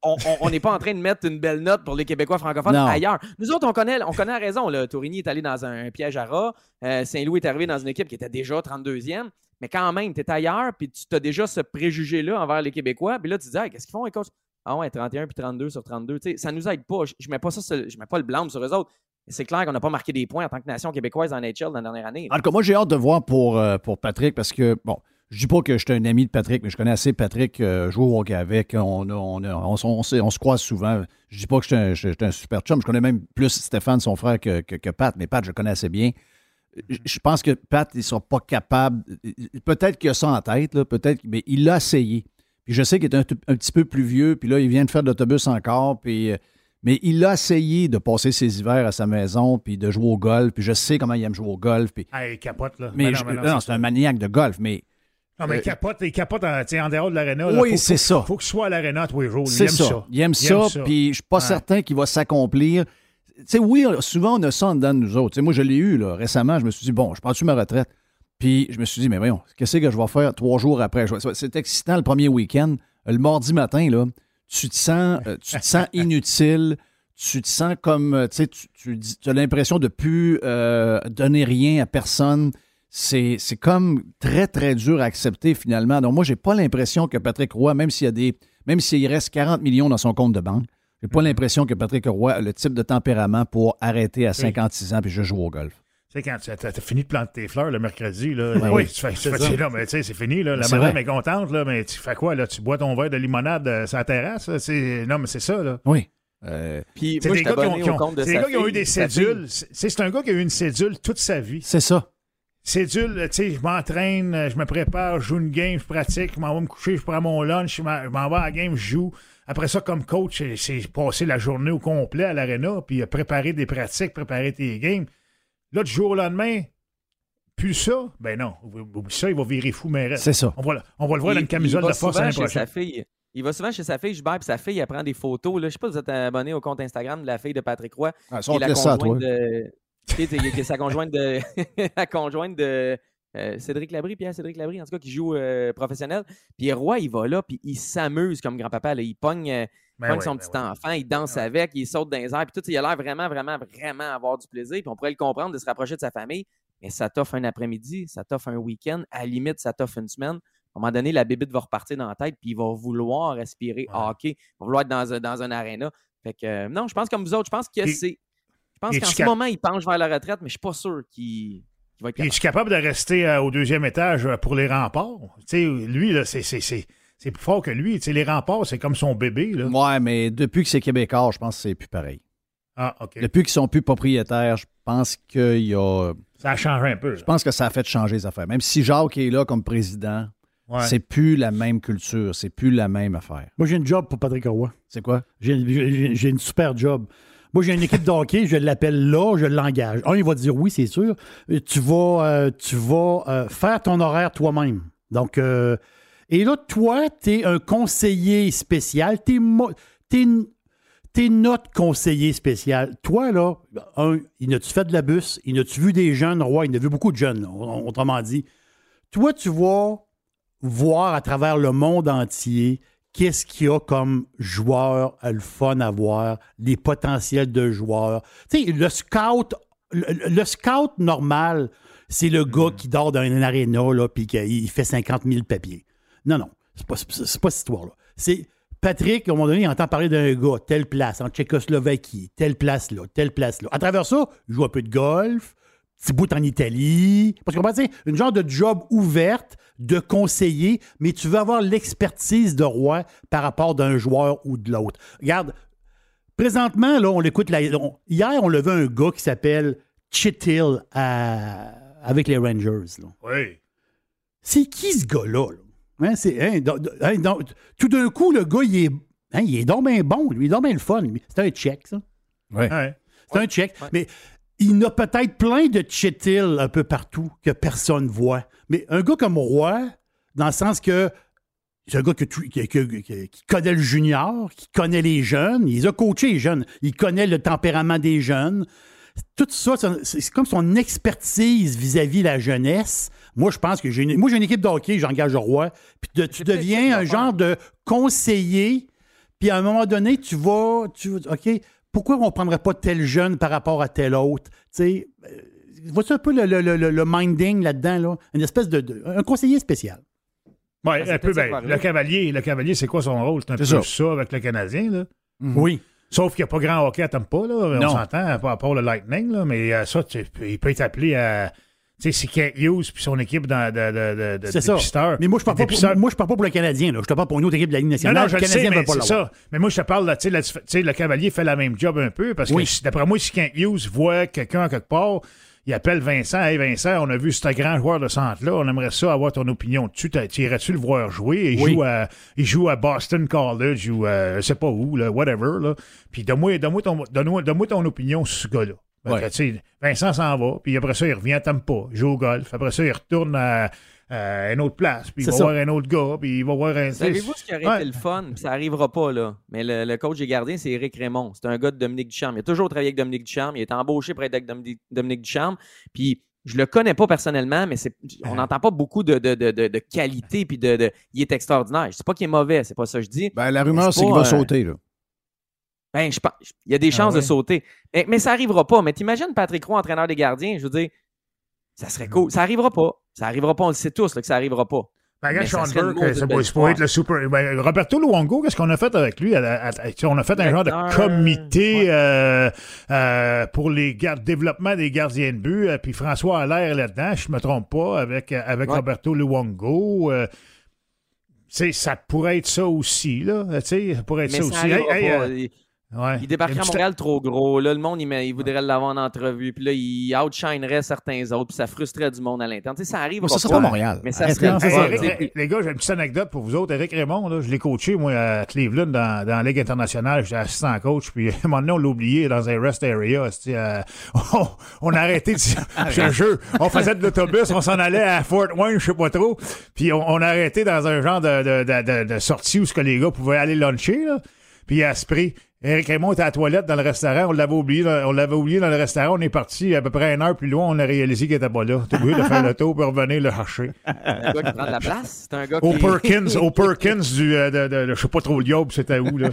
on n'est pas en train de mettre une belle note pour les Québécois francophones ailleurs. Nous autres, on connaît, on connaît raison. Là. Tourigny est allé dans un piège à rats. Euh, Saint-Louis est arrivé dans une équipe qui était déjà 32e. Mais quand même, tu es ailleurs, puis tu as déjà ce préjugé-là envers les Québécois. Puis là, tu te dis, qu'est-ce qu'ils font, les Ah ouais, 31 puis 32 sur 32. Ça ça nous aide pas. Je ne mets, pas ça je mets pas le blâme sur eux autres. C'est clair qu'on n'a pas marqué des points en tant que nation québécoise en NHL dans la dernière année. En tout cas, moi, j'ai hâte de voir pour, euh, pour Patrick parce que, bon, je dis pas que je suis un ami de Patrick, mais je connais assez Patrick, euh, joue au hockey avec. On, on, on, se croise souvent. Je dis pas que je suis un, super chum. Je connais même plus Stéphane, son frère, que, que, Pat, mais Pat, je connais assez bien. Je pense que Pat, ils ne sont pas capables. Peut-être qu'il a ça en tête, peut-être, mais il l'a essayé. Puis je sais qu'il est un, petit peu plus vieux, puis là, il vient de faire de l'autobus encore, puis. Mais il a essayé de passer ses hivers à sa maison, puis de jouer au golf, puis je sais comment il aime jouer au golf. Puis... Ah, il capote, là. Mais non, je- non, non, c'est un maniaque de golf, mais Non, mais il Euh, capote, il capote en, en dehors de l'aréna. Oui, c'est faut- ça. faut qu'il soit à l'aréna tous les jours. Il aime ça. ça. Il aime ça, puis je suis pas Ouais. certain qu'il va s'accomplir. Sais, oui, souvent, on a ça en dedans de nous autres. Moi, je l'ai eu là, récemment. Je me suis dit, bon, je prends-tu ma retraite? Puis je me suis dit, mais voyons, qu'est-ce que je vais faire trois jours après? C'est excitant le premier week-end. Le mardi matin, là, tu te sens, euh, tu te sens inutile. Tu te sens comme, euh, tu sais, tu, as l'impression de plus euh, donner rien à personne. C'est c'est comme très, très dur à accepter finalement. Donc, moi, j'ai pas l'impression que Patrick Roy, même s'il y a des. Même s'il reste 40 millions dans son compte de banque, j'ai pas l'impression que Patrick Roy a le type de tempérament pour arrêter à 56 ans puis je joue au golf. Tu sais, quand tu as, fini de planter tes fleurs le mercredi, là, Ben oui, oui, tu fais, tu fais- là, mais tu sais, c'est fini. Là, la madame vrai. est contente, là, mais tu fais quoi? Là? Tu bois ton verre de limonade euh, sur la terrasse? là? Non, mais c'est ça. Là. Oui. Euh, Puis C'est des gars qui ont, qui des gars qui eu des cédules. C'est c'est un gars qui a eu une cédule toute sa vie. c'est ça. Cédule, tu sais, je m'entraîne, euh, je me prépare, je joue une game, je pratique, je m'en vais me coucher, je prends mon lunch, je m'en je m'en vais à la game, je joue. Après ça, comme coach, c'est- passer la journée au complet à l'aréna, puis préparer des pratiques, préparer tes games. Là, du jour au lendemain, plus ça, ben non, oublie ça, il va virer fou, mais C'est ça. on va, le- on va le voir Il- dans une camisole il va de force chez sa fille. Il va souvent chez sa fille, Gilbert, puis sa fille, elle prend des photos. Là. Je sais pas si vous êtes abonné au compte Instagram de la fille de Patrick Roy. Ah, ça, qui on est la te laisse ça à toi. conjointe de. sa conjointe de. la conjointe de. Euh, Cédric Labrie, Pierre Cédric Labrie, en tout cas, qui joue euh, professionnel. Puis Roy, il va là, puis il s'amuse comme grand-papa. là. Il pogne, euh, Ben pogne ouais, son ben petit ouais. enfant, il danse avec, il saute dans les airs, puis tout. Il a l'air vraiment, vraiment, vraiment avoir du plaisir. Puis on pourrait le comprendre de se rapprocher de sa famille. Mais ça t'offre un après-midi, ça t'offre un week-end. À la limite, ça t'offre une semaine. À un moment donné, la bébite va repartir dans la tête, puis il va vouloir respirer Ouais. hockey. Il va vouloir être dans un, dans un aréna. Fait que, non, je pense comme vous autres, je pense que c'est. Je pense qu'en ce moment, il penche vers la retraite, mais je suis pas sûr qu'il qu'il va être Puis capable. es-tu capable de rester euh, au deuxième étage euh, pour les remparts? Tu sais, lui, là, c'est- c'est c'est- c'est plus fort que lui. Tu sais, les remparts, c'est comme son bébé. Là. Ouais, mais depuis que c'est québécois, je pense que c'est plus pareil. Ah, OK. Depuis qu'ils sont plus propriétaires, je pense qu'il y a. Ça a changé un peu. Je pense que ça a fait changer les affaires. Même si Jacques est là comme président, Ouais. c'est plus la même culture, c'est plus la même affaire. Moi, j'ai une job pour Patrick Roy. C'est quoi? J'ai j'ai- j'ai une super job. Moi, j'ai une équipe de hockey, je l'appelle là, je l'engage. Un, il va dire oui, c'est sûr. Euh, Tu vas, euh, euh, faire ton horaire toi-même. Donc, et là, toi, tu es un conseiller spécial. Tu es, notre conseiller spécial. Toi, là, un, il a-tu fait de la bus? Il a-tu vu des jeunes? Ouais, il a vu beaucoup de jeunes, autrement dit. Toi, tu vas voir à travers le monde entier qu'est-ce qu'il y a comme joueurs euh, le fun à voir, les potentiels de joueurs. Tu sais, le scout, le, le scout normal, c'est le gars qui dort dans une aréna, là, puis qu'il fait 50 000 papiers. Non, non, c'est pas, c'est pas cette histoire-là. C'est Patrick, à un moment donné, il entend parler d'un gars, telle place, en Tchécoslovaquie, telle place là, telle place là. À travers ça, il joue un peu de golf, petit bout en Italie. Parce qu'on va dire, une genre de job ouverte de conseiller, mais tu veux avoir l'expertise de roi par rapport d'un joueur ou de l'autre. Regarde, présentement, là, on l'écoute. hier, on levait un gars qui s'appelle Chittil à- avec les Rangers. là. Oui. C'est qui ce gars-là? là? Hein, c'est, hein, hein, tout d'un coup, le gars, il est, hein, il est donc bien bon. Lui, il est donc bien le fun. C'est un check, ça. Ouais. Ouais. C'est un check. Mais il y a peut-être plein de Chittil un peu partout que personne voit. Mais un gars comme Roy, dans le sens que c'est un gars que tu- qui, connaît le junior, qui connaît les jeunes, il les a coachés, les jeunes. Il connaît le tempérament des jeunes. Tout ça, c'est- comme son expertise vis-à-vis de la jeunesse. Moi, je pense que j'ai une, moi, j'ai une équipe de hockey, j'engage Roy. Puis de- tu deviens un genre de conseiller. Puis à un moment donné, tu vas, tu vas- OK, pourquoi on ne prendrait pas tel jeune par rapport à tel autre? Tu euh, vois-tu un peu le, le- le- le minding là-dedans, là? Une espèce de, de- Un conseiller spécial. Ouais, Ah, c'est un peu, ben, le cavalier, le cavalier, c'est quoi son rôle? C'est un peu ça. ça. avec le Canadien, là. Oui. Sauf qu'il n'y a pas grand hockey à Tampa, là. On Non. s'entend, à part- à part le Lightning, là. Mais euh, ça, tu- il peut être appelé à. Sais, c'est Kent Hughes puis son équipe dans, de, de, de, C'est ça. Mais moi, je ne parle, pas pour- moi, je parle pas pour le Canadien, là. Je te parle pour une autre équipe de la Ligue nationale. non, je le sais, Canadien ne mais veut pas ça. Mais moi, je te parle, là, sais, la sais, le cavalier fait la même job un peu parce que Oui. d'après moi, si Kent Hughes voit quelqu'un quelque part, il appelle Vincent. Hey Vincent, on a vu ce grand joueur de centre-là. On aimerait ça avoir ton opinion dessus. Irais-tu le voir jouer? Il, joue à, il joue à Boston College ou euh, je sais pas où, là, whatever. Là. Puis donne-moi ton, donne ton opinion sur ce gars-là. Vincent s'en va, puis après ça, il revient à Tampa, il joue au golf. Après ça, il retourne à, une autre place, puis il va voir un autre gars, puis il va voir un. Savez-vous ce qui aurait été le fun? ça n'arrivera pas, là. Mais le, coach des gardiens, c'est Eric Raymond. C'est un gars de Dominique Ducharme. Il a toujours travaillé avec Dominique Ducharme. Il est embauché pour être avec Dominique, Ducharme. Puis je le connais pas personnellement, mais on n'entend pas beaucoup de, de, de, de qualité, puis de, il est extraordinaire. Je sais pas qu'il est mauvais, c'est pas ça que je dis. Ben, la rumeur, c'est qu'il va sauter, là. Ben, je pense, il y a des ah chances de sauter. Mais, ça n'arrivera pas. Mais t'imagines Patrick Roy, entraîneur des gardiens, je veux dire, ça serait cool. Ça n'arrivera pas. Ça n'arrivera pas, on le sait tous là, que ça n'arrivera pas. Ben, regarde, Sean Burke, ça pourrait être le super. Ben, Roberto Luongo, qu'est-ce qu'on a fait avec lui? on a fait un genre de comité euh, euh, pour les développement des gardiens de but. Euh, puis François Allaire là-dedans, je ne me trompe pas, avec, avec Roberto Luongo. ça pourrait être ça aussi, là. Ça pourrait être ça, aussi. Il débarquerait à Montréal trop gros. Là, le monde, il, il voudrait l'avoir en entrevue. Puis là, il outshinerait certains autres. Puis ça frustrerait du monde à l'interne. ça arrive. ça serait pas Montréal. Mais ça serait Les gars, j'ai une petite anecdote pour vous autres. Eric Raymond, là, je l'ai coaché, moi, à Cleveland, dans, dans la Ligue internationale. J'étais assistant coach. Puis à un moment donné, on l'a oublié dans un rest area. Euh, on, a arrêté de jeu. On faisait de l'autobus. On s'en allait à Fort Wayne, je sais pas trop. Puis on, a arrêté dans un genre de, de, de, sortie où ce que les gars pouvaient aller luncher. Là. Puis à ce prix, Eric Raymond était à la toilette dans le restaurant. On l'avait oublié, on l'avait oublié dans le restaurant. On est parti à peu près une heure plus loin. On a réalisé qu'il était pas là. T'es obligé de faire le tour pour revenir le chercher. un gars qui prend de la place. C'est un gars qui... Au Perkins, au Perkins du, euh, de, de, je sais pas trop le diable, c'était où, là?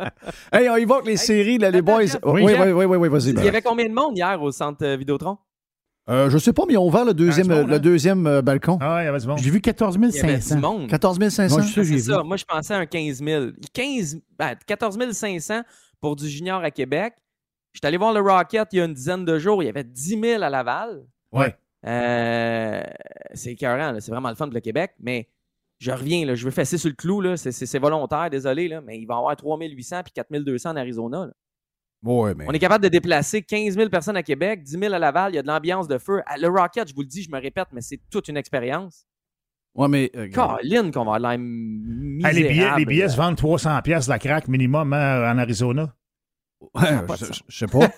hey, on évoque les séries, là, les boys. Oui, oui, oui, oui, oui, vas-y. Il y avait combien de monde hier au centre euh, Vidéotron? Euh, je sais pas, mais ils ont ouvert le deuxième, le hein? deuxième euh, balcon. Ah, il y avait du monde. J'ai vu 14 500. 14 500. c'est ça. Moi, je pensais à un 15 000. 15, 14 500 pour du junior à Québec. Je suis allé voir le Rocket il y a une dizaine de jours. Il y avait 10 000 à Laval. Ouais. Euh, c'est écœurant. C'est vraiment le fun de le Québec. Mais je reviens. Là, je veux fesser sur le clou. C'est volontaire, désolé. Là, mais il va y avoir 3 800 puis 4 200 en Arizona. Là. On est capable de déplacer 15 000 personnes à Québec, 10 000 à Laval, il y a de l'ambiance de feu. Le Rocket, je vous le dis, je me répète, mais c'est toute une expérience. Ouais, mais. Euh, Caroline, qu'on va avoir l'air misérable. les, billets, les billets se vendent 300 pièces la craque minimum hein, en Arizona. Ouais, je sais pas.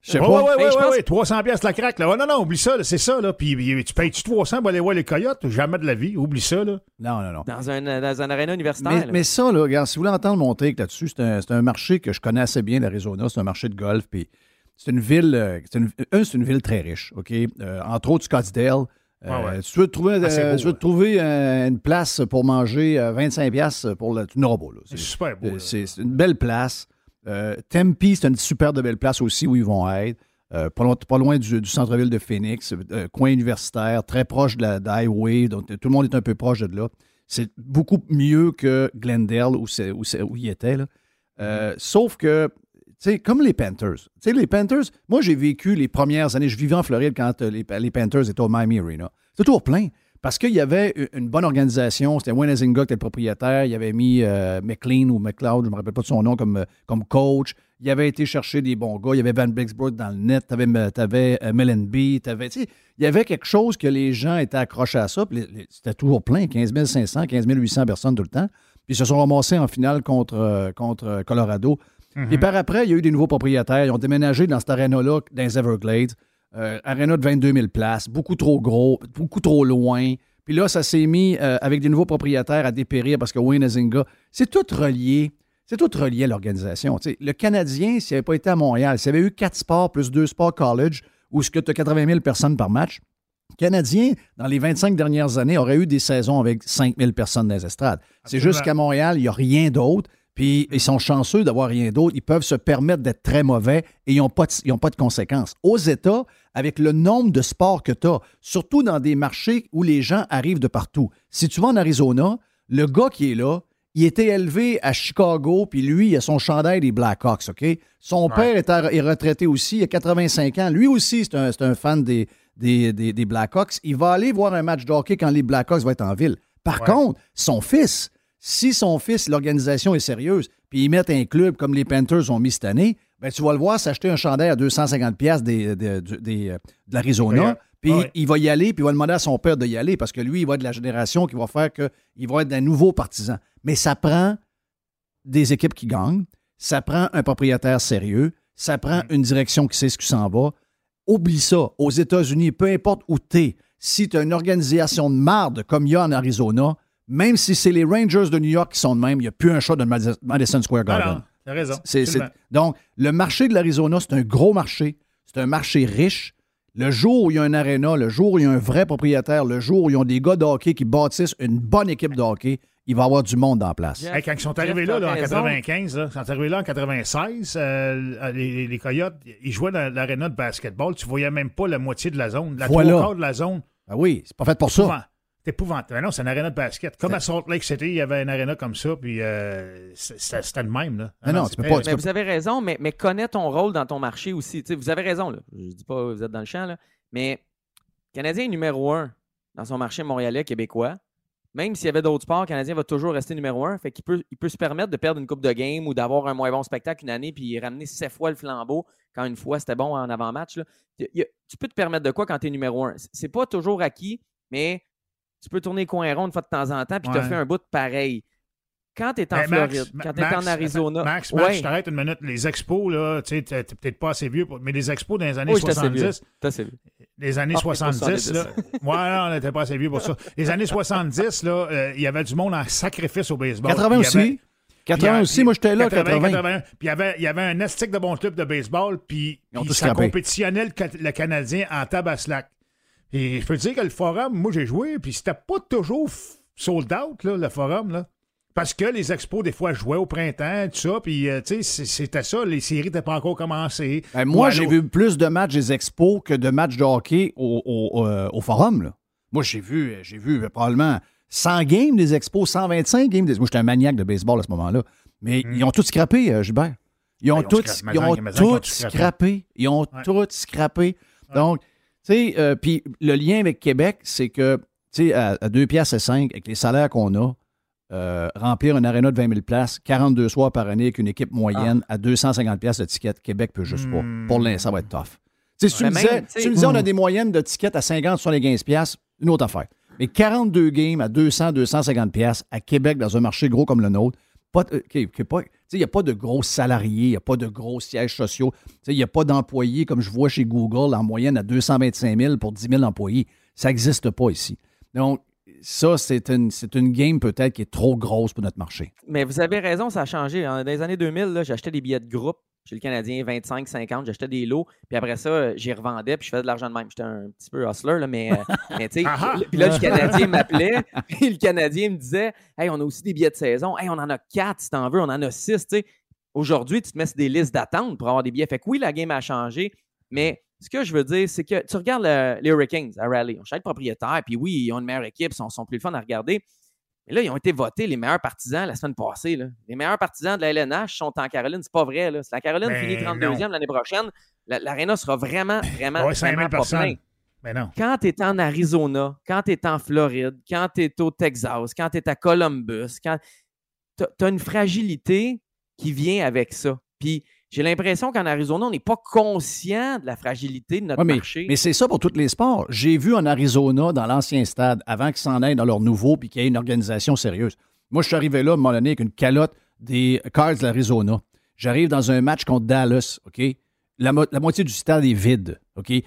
Je sais pas. Ouais, ouais, ouais, ouais, 300 pièces la craque, là. Oh, non, non, oublie ça, c'est ça, là. Puis tu payes-tu 300 pour aller voir les coyotes? Jamais de la vie. Oublie ça, là. Non, non, non. Dans un, dans un aréna universitaire. Mais, mais, ça, là, regarde, si vous voulez entendre mon take là-dessus, c'est un, un, marché que je connais assez bien, l'Arizona. C'est un marché de golf. Puis c'est une ville, euh, c'est une, un, c'est une ville très riche, OK? Euh, entre autres, Scottsdale. Euh, tu veux trouver, ah, tu veux trouver une place pour manger 25$ pour le. Tu n'auras pas, là. C'est super beau. C'est une belle place. Tempe, c'est une super de belle place aussi où ils vont être. Euh, pas, loin, du, centre-ville de Phoenix, euh, coin universitaire, très proche de la highway, donc tout le monde est un peu proche de là. C'est beaucoup mieux que Glendale où, où, il était. Euh, mm-hmm. Sauf que, tu sais, comme les Panthers. Tu sais, les Panthers, moi j'ai vécu les premières années, je vivais en Floride quand les, les Panthers étaient au Miami Arena. C'était toujours plein. Parce qu'il y avait une bonne organisation. C'était Wayne Ezinga qui était le propriétaire. Il avait mis McLean ou McLeod, je ne me rappelle pas de son nom, comme, comme coach. Il avait été chercher des bons gars. Il y avait Van Blixbrook dans le net. Tu avais, avais euh, il y avait quelque chose que les gens étaient accrochés à ça. C'était toujours plein, 15 500, 15 800 personnes tout le temps. Puis ils se sont ramassés en finale contre, euh, contre euh, Colorado. Et mhm. par après, il y a eu des nouveaux propriétaires. Ils ont déménagé dans cette aréna-là, dans les Everglades. Euh, aréna de 22 000 places, beaucoup trop gros, beaucoup trop loin. Puis là, ça s'est mis avec des nouveaux propriétaires à dépérir parce que Wayne Azinga, c'est tout relié c'est tout relié à l'organisation. Le Canadien, s'il n'avait pas été à Montréal, s'il avait eu quatre sports plus deux sports college, où ce que tu as 80 000 personnes par match, le Canadien, dans les 25 dernières années, aurait eu des saisons avec 5 000 personnes dans les estrades. C'est juste qu'à Montréal, il n'y a rien d'autre. Puis ils sont chanceux d'avoir rien d'autre. Ils peuvent se permettre d'être très mauvais et ils n'ont pas, pas, de conséquences. Aux États, avec le nombre de sports que tu as, surtout dans des marchés où les gens arrivent de partout. Si tu vas en Arizona, le gars qui est là, il était élevé à Chicago, puis lui, il a son chandail des Blackhawks, OK? Son père est, retraité aussi, il a 85 ans. Lui aussi, c'est un, fan des, des, Blackhawks. Il va aller voir un match de hockey quand les Blackhawks vont être en ville. Par contre, son fils, si son fils, l'organisation est sérieuse, puis ils mettent un club comme les Panthers ont mis cette année, ben, tu vas le voir s'acheter un chandail à 250 pièces des, des- des- des- euh, de l'Arizona. Puis ouais. il va y aller, puis il va demander à son père de y aller parce que lui, il va être de la génération qui va faire qu'il va être un nouveau partisan. Mais ça prend des équipes qui gagnent, ça prend un propriétaire sérieux, ça prend une direction qui sait ce qui s'en va. Oublie ça. Aux États-Unis, peu importe où tu es, si tu as une organisation de marde comme il y a en Arizona, même si c'est les Rangers de New York qui sont de même, il n'y a plus un shot de Madis- Madison Square Garden. T'as raison. C'est- c'est- absolument. donc, le marché de l'Arizona, c'est un gros marché. C'est un marché riche. Le jour où il y a un aréna, le jour où il y a un vrai propriétaire, le jour où ils ont des gars de hockey qui bâtissent une bonne équipe de hockey, il va y avoir du monde en place. Hey, quand ils sont arrivés là, là, en raison. 95, là, quand ils sont arrivés là en 96, euh, les, les- les Coyotes, ils jouaient dans l'aréna de basketball. Tu voyais même pas la moitié de la zone. La Voilà. trois quarts de la zone. Ah oui, c'est pas fait pour ça. C'est épouvantable. Non, c'est un aréna de basket. Comme à Salt Lake City, il y avait un aréna comme ça, puis euh, c'est- c'était le même. Là. Ah non, tu c'était- peux pas- tu Mais vous avez raison, mais, mais connais ton rôle dans ton marché aussi. Tu sais, vous avez raison, là. Je dis pas que vous êtes dans le champ, là. mais le Canadien est numéro un dans son marché montréalais québécois. Même s'il y avait d'autres sports, le Canadien va toujours rester numéro un. Fait qu'il peut, il peut se permettre de perdre une coupe de game ou d'avoir un moins bon spectacle une année puis ramener sept fois le flambeau quand une fois c'était bon en avant-match. Tu peux te permettre de quoi quand tu es numéro un? C'est pas toujours acquis, mais tu peux tourner coin rond une fois de temps en temps puis tu as Ouais. fait un bout de pareil. Quand tu es en Max, Floride, quand tu es en Arizona. Max, Max, Ouais. je t'arrête une minute. Les expos, là, tu sais, t'es peut-être pas assez vieux, pour- mais les expos dans les années Oui, j'étais assez vieux. 70, T'as assez vu. les années Ah, 70, là. 70. Ouais, non, on n'était pas assez vieux pour ça. Les années 70, là, euh, il y avait du monde en sacrifice au baseball. 80 Il y avait- aussi. 80 Puis, aussi, moi j'étais là, 80. 81. Puis il y avait, il y avait un estique de bon club de baseball, puis, ça compétitionnait le, le Canadien en tabaslac. Et je peux te dire que le forum, moi j'ai joué, puis c'était pas toujours sold out, là, le forum, là. Parce que les expos, des fois, jouaient au printemps, tout ça, puis, euh, tu sais, c'était ça, les séries n'étaient pas encore commencées. Ben, moi, j'ai vu plus de matchs des expos que de matchs de hockey au, au- euh, au forum. là. Moi, j'ai vu, j'ai vu euh, probablement 100 games des expos, 125 games des Moi, j'étais un maniaque de baseball à ce moment-là. Mais ils ont tous scrappé, euh, Gilbert. Ils ont, ont tous, scrappé. ils ont tous tout scrappé. Ils ont tous scrappé. Donc, tu sais, euh, puis le lien avec Québec, c'est que, tu sais, à, à 2 piastres et 5, avec les salaires qu'on a, euh, remplir un aréna de 20 000 places, 42 soirs par année avec une équipe moyenne Ah. à 250 piastres de ticket, Québec peut juste pas. Hmm. Pour l'instant, ça va être tough. Si tu me disais, tu sais- tu me disais, on a Hmm. des moyennes de tickets à 50, 75 piastres, une autre affaire. Mais 42 games à 200, 250 piastres à Québec dans un marché gros comme le nôtre, pas, sais, il n'y a pas de gros salariés, il n'y a pas de gros sièges sociaux, il n'y a pas d'employés comme je vois chez Google en moyenne à 225 000 pour 10 000 employés. Ça n'existe pas ici. Donc, ça, c'est une, c'est une game peut-être qui est trop grosse pour notre marché. Mais vous avez raison, ça a changé. Dans les années 2000, là, j'achetais des billets de groupe chez le Canadien, 25, 50, j'achetais des lots, puis après ça, euh, j'y revendais, puis je faisais de l'argent de même. J'étais un petit peu hustler, là, mais, euh, mais tu sais, Ah ah. puis là, le Canadien m'appelait, puis le Canadien me disait Hey, on a aussi des billets de saison, hey, on en a quatre si t'en veux, on en a six, tu sais. Aujourd'hui, tu te mets sur des listes d'attente pour avoir des billets. Fait que oui, la game a changé, mais ce que je veux dire, c'est que tu regardes le- les Hurricanes à Raleigh, on cherche propriétaire, puis oui, ils ont une meilleure équipe, ils sont, sont plus le fun à regarder. Mais là, ils ont été votés les meilleurs partisans la semaine passée. là. Les meilleurs partisans de la LNH sont en Caroline. C'est pas vrai. Là. Si la Caroline Ben finit 32e l'année prochaine, la- l'aréna sera vraiment, vraiment, Ouais, 5 000 vraiment pas plein. Mais non. Quand tu es en Arizona, quand tu es en Floride, quand tu es au Texas, quand tu es à Columbus, quand tu as une fragilité qui vient avec ça. Puis j'ai l'impression qu'en Arizona, on n'est pas conscient de la fragilité de notre Ouais, mais marché. mais c'est ça pour tous les sports. J'ai vu en Arizona, dans l'ancien stade, avant qu'ils s'en aillent dans leur nouveau puis qu'il y ait une organisation sérieuse. Moi, je suis arrivé là, à un moment donné, avec une calotte des Cards de l'Arizona. J'arrive dans un match contre Dallas, OK? La, mo- la moitié du stade est vide, OK? Et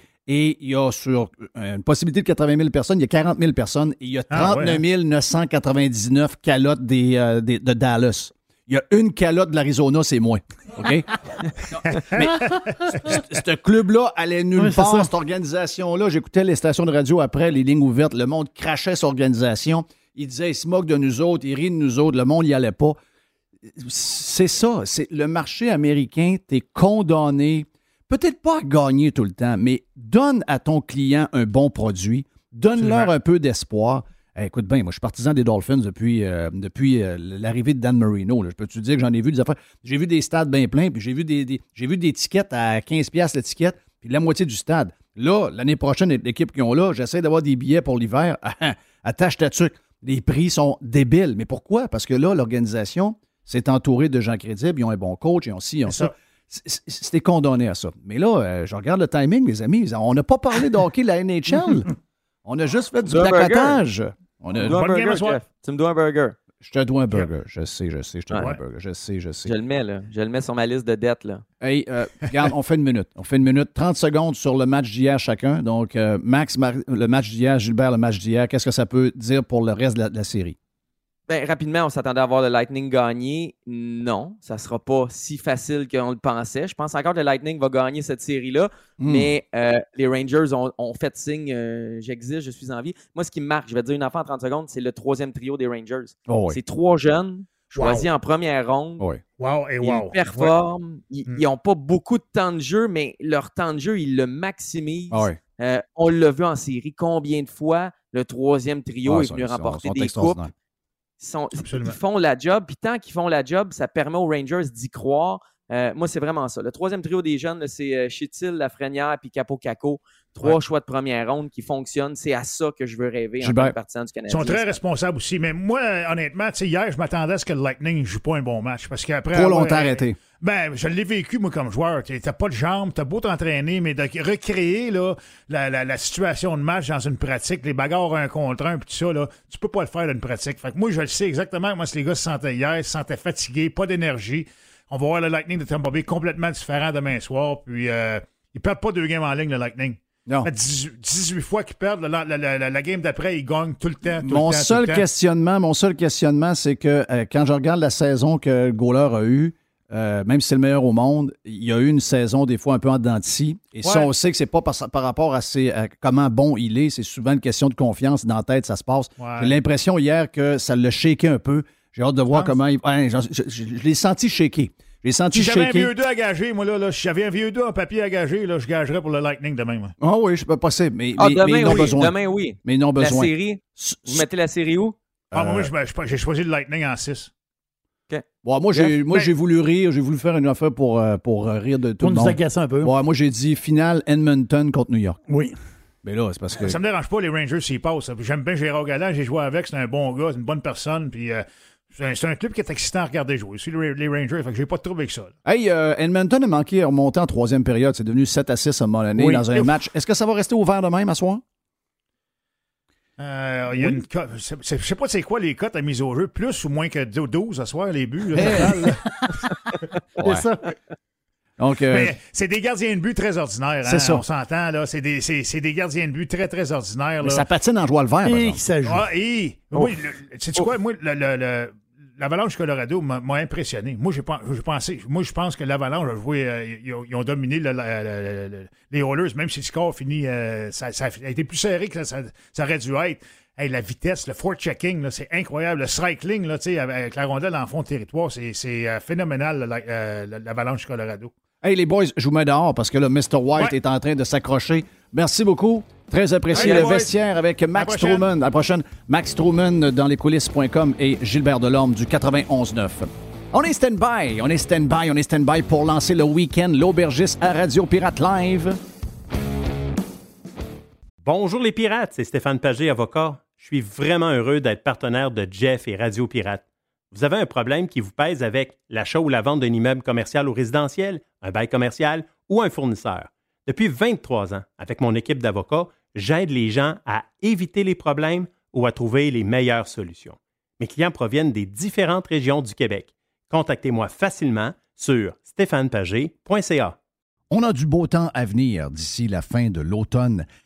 il y a sur euh, une possibilité de 80 000 personnes, il y a 40 000 personnes et il y a Ah, 39 ouais, 999 calottes des, euh, des- de Dallas. Il y a une calotte de l'Arizona, c'est moi. OK? Mais ce- club-là allait nulle part, cette organisation-là. J'écoutais les stations de radio après, les lignes ouvertes. Le monde crachait cette organisation. Il disait, il se moque de nous autres, il rit de nous autres. Le monde n'y allait pas. C'est ça. C'est le marché américain, t'es condamné, peut-être pas à gagner tout le temps, mais donne à ton client un bon produit, donne-leur un peu d'espoir. Eh, écoute bien, moi, je suis partisan des Dolphins depuis, euh, depuis euh, l'arrivée de Dan Marino. là. Je peux te dire que j'en ai vu des affaires? J'ai vu des stades bien pleins, puis j'ai vu des, des- j'ai vu des tickets à 15$ piastres l'étiquette, puis la moitié du stade. Là, l'année prochaine, l'équipe qu'ils ont là, j'essaie d'avoir des billets pour l'hiver. Attache ta tuque. Les prix sont débiles. Mais pourquoi? Parce que là, l'organisation s'est entourée de gens crédibles. Ils ont un bon coach, ils ont ci, ils ont ça. ça. c'était condamné à ça. Mais là, euh, je regarde le timing, les amis. On n'a pas parlé de hockey de la NHL. On a juste fait du placotage. On a... Burger, Tu me dois un burger. Je te dois un burger. Je sais, je sais, je te dois un burger. Je sais, je sais. Je le mets, là. Je le mets sur ma liste de dettes, là. Hey, euh, regarde, on fait une minute. On fait une minute. 30 secondes sur le match d'hier chacun. Donc, euh, Max, le match d'hier, Gilbert, le match d'hier. Qu'est-ce que ça peut dire pour le reste de la série? Ben, rapidement, on s'attendait à voir le Lightning gagner. Non, ça ne sera pas si facile qu'on le pensait. Je pense encore que le Lightning va gagner cette série-là, hmm. mais euh, les Rangers ont, fait signe euh, j'existe, je suis en vie. Moi, ce qui me marque, je vais te dire une affaire en 30 secondes, c'est le troisième trio des Rangers. Oh c'est trois jeunes choisis en première ronde. Wow et wow. Ils performent. Ils n'ont hmm. pas beaucoup de temps de jeu, mais leur temps de jeu, ils le maximisent. Ah euh, on l'a vu en série combien de fois le troisième trio est venu remporter des coupes? Ils, font la job, puis tant qu'ils font la job, ça permet aux Rangers d'y croire. Euh, moi, c'est vraiment ça. Le troisième trio des jeunes, c'est euh, Chitil, Lafrenière puis Capo Caco. Trois choix de première ronde qui fonctionnent. C'est à ça que je veux rêver en tant que partisan du Canada. Ils sont très responsables aussi. Mais moi, honnêtement, hier, je m'attendais à ce que le Lightning ne joue pas un bon match. Parce qu'après. Trop longtemps arrêté. Ben, je l'ai vécu, moi, comme joueur. T'as pas de jambes, t'as beau t'entraîner, mais de recréer là, la, situation de match dans une pratique, les bagarres un contre un, puis tout ça, là, tu peux pas le faire dans une pratique. Fait que moi, je le sais exactement comment les gars se sentaient hier, ils se sentaient fatigués, pas d'énergie. On va voir le Lightning de Tampa Bay complètement différent demain soir, puis euh, ils perdent pas deux games en ligne, le Lightning. Non. 18, fois qu'ils perdent, la, game d'après, ils gagnent tout le temps. mon, seul questionnement, mon seul questionnement, c'est que euh, quand je regarde la saison que le goaler a eue, euh, même si c'est le meilleur au monde, il y a eu une saison des fois un peu en dents Et ça, on sait que c'est pas par, rapport à, comment bon il est, c'est souvent une question de confiance. Dans la tête, ça se passe. J'ai l'impression hier que ça l'a shaké un peu. J'ai hâte de voir comment il. je, l'ai senti shaké. Si j'avais un vieux 2 à gager, moi, là, si j'avais un vieux 2 en papier à gager, là, je gagerais pour le Lightning demain. Ah oui, je peux passer. Mais, ah, mais, demain, ils n'ont oui. besoin. Demain, oui. Mais ils n'ont besoin. La série, vous mettez la série où? Ah, moi, j'ai choisi le Lightning en 6 moi, j'ai, moi, j'ai voulu rire. J'ai voulu faire une affaire pour, euh, pour euh, rire de tout le monde. Pour un peu. moi, j'ai dit finale Edmonton contre New York. Oui. Mais là, c'est parce que. Ça me dérange pas, les Rangers, s'ils passent. J'aime bien Gérard Galland. J'ai joué avec. C'est un bon gars. C'est une bonne personne. Puis. Euh, c'est un, club qui est excitant à regarder jouer. C'est les Rangers, fait que j'ai pas de trouble avec ça. Hey, Edmonton a manqué à remonter en troisième période. C'est devenu 7 à 6 à un moment donné dans un match. Est-ce que ça va rester ouvert de même à soir? Euh, il y a une Je sais pas c'est quoi les cotes à mise au jeu, plus ou moins que 12 à soir, les buts. c'est ça. Donc, euh, c'est des gardiens de but très ordinaires. C'est hein, ça. On s'entend, là. C'est des, des, gardiens de but très, très ordinaires. Là. ça patine en joie le vert. Et ça joue. Ah, et, oui, sais quoi? Moi, le, l'Avalanche Colorado m'a impressionné. Moi, je pense que l'Avalanche a joué, euh, ils, ont, dominé les Oilers, même si le score finit, euh, ça, a été plus serré que ça, aurait dû être. la vitesse, le fort-checking, c'est incroyable. Le cycling, là, avec la rondelle en fond de territoire, c'est euh, phénoménal, l'Avalanche Colorado. Hey, les boys, je vous mets dehors parce que là, Mr. White est en train de s'accrocher. Merci beaucoup. Très apprécié le vestiaire avec Max Truman. À la prochaine, Max Truman dans les coulisses.com et Gilbert Delorme du 91.9. On est stand-by, on est stand-by, on est stand-by pour lancer le week-end l'aubergiste à Radio Pirate Live. Bonjour les pirates, c'est Stéphane Pagé, avocat. Je suis vraiment heureux d'être partenaire de Jeff et Radio Pirate. Vous avez un problème qui vous pèse avec l'achat ou la vente d'un immeuble commercial ou résidentiel, un bail commercial ou un fournisseur. Depuis 23 ans, avec mon équipe d'avocats, j'aide les gens à éviter les problèmes ou à trouver les meilleures solutions. Mes clients proviennent des différentes régions du Québec. Contactez-moi facilement sur stéphanepagé.ca. On a du beau temps à venir d'ici la fin de l'automne.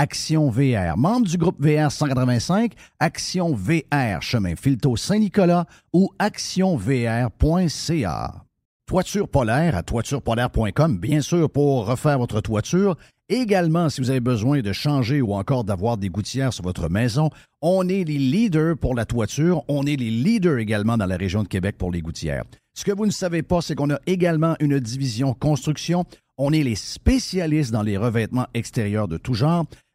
Action VR, membre du groupe VR 185, Action VR, chemin Filto Saint-Nicolas ou actionvr.ca. toiture polaire à toiturepolaire.com, bien sûr, pour refaire votre toiture. Également, si vous avez besoin de changer ou encore d'avoir des gouttières sur votre maison, on est les leaders pour la toiture. On est les leaders également dans la région de Québec pour les gouttières. Ce que vous ne savez pas, c'est qu'on a également une division construction. On est les spécialistes dans les revêtements extérieurs de tout genre.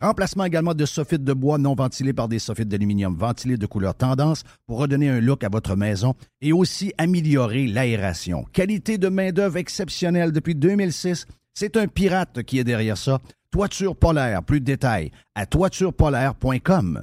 Remplacement également de soffites de bois non ventilés par des soffites d'aluminium ventilés de couleur tendance pour redonner un look à votre maison et aussi améliorer l'aération. Qualité de main-d'œuvre exceptionnelle depuis 2006. C'est un pirate qui est derrière ça. Toiture polaire, plus de détails à toiturepolaire.com.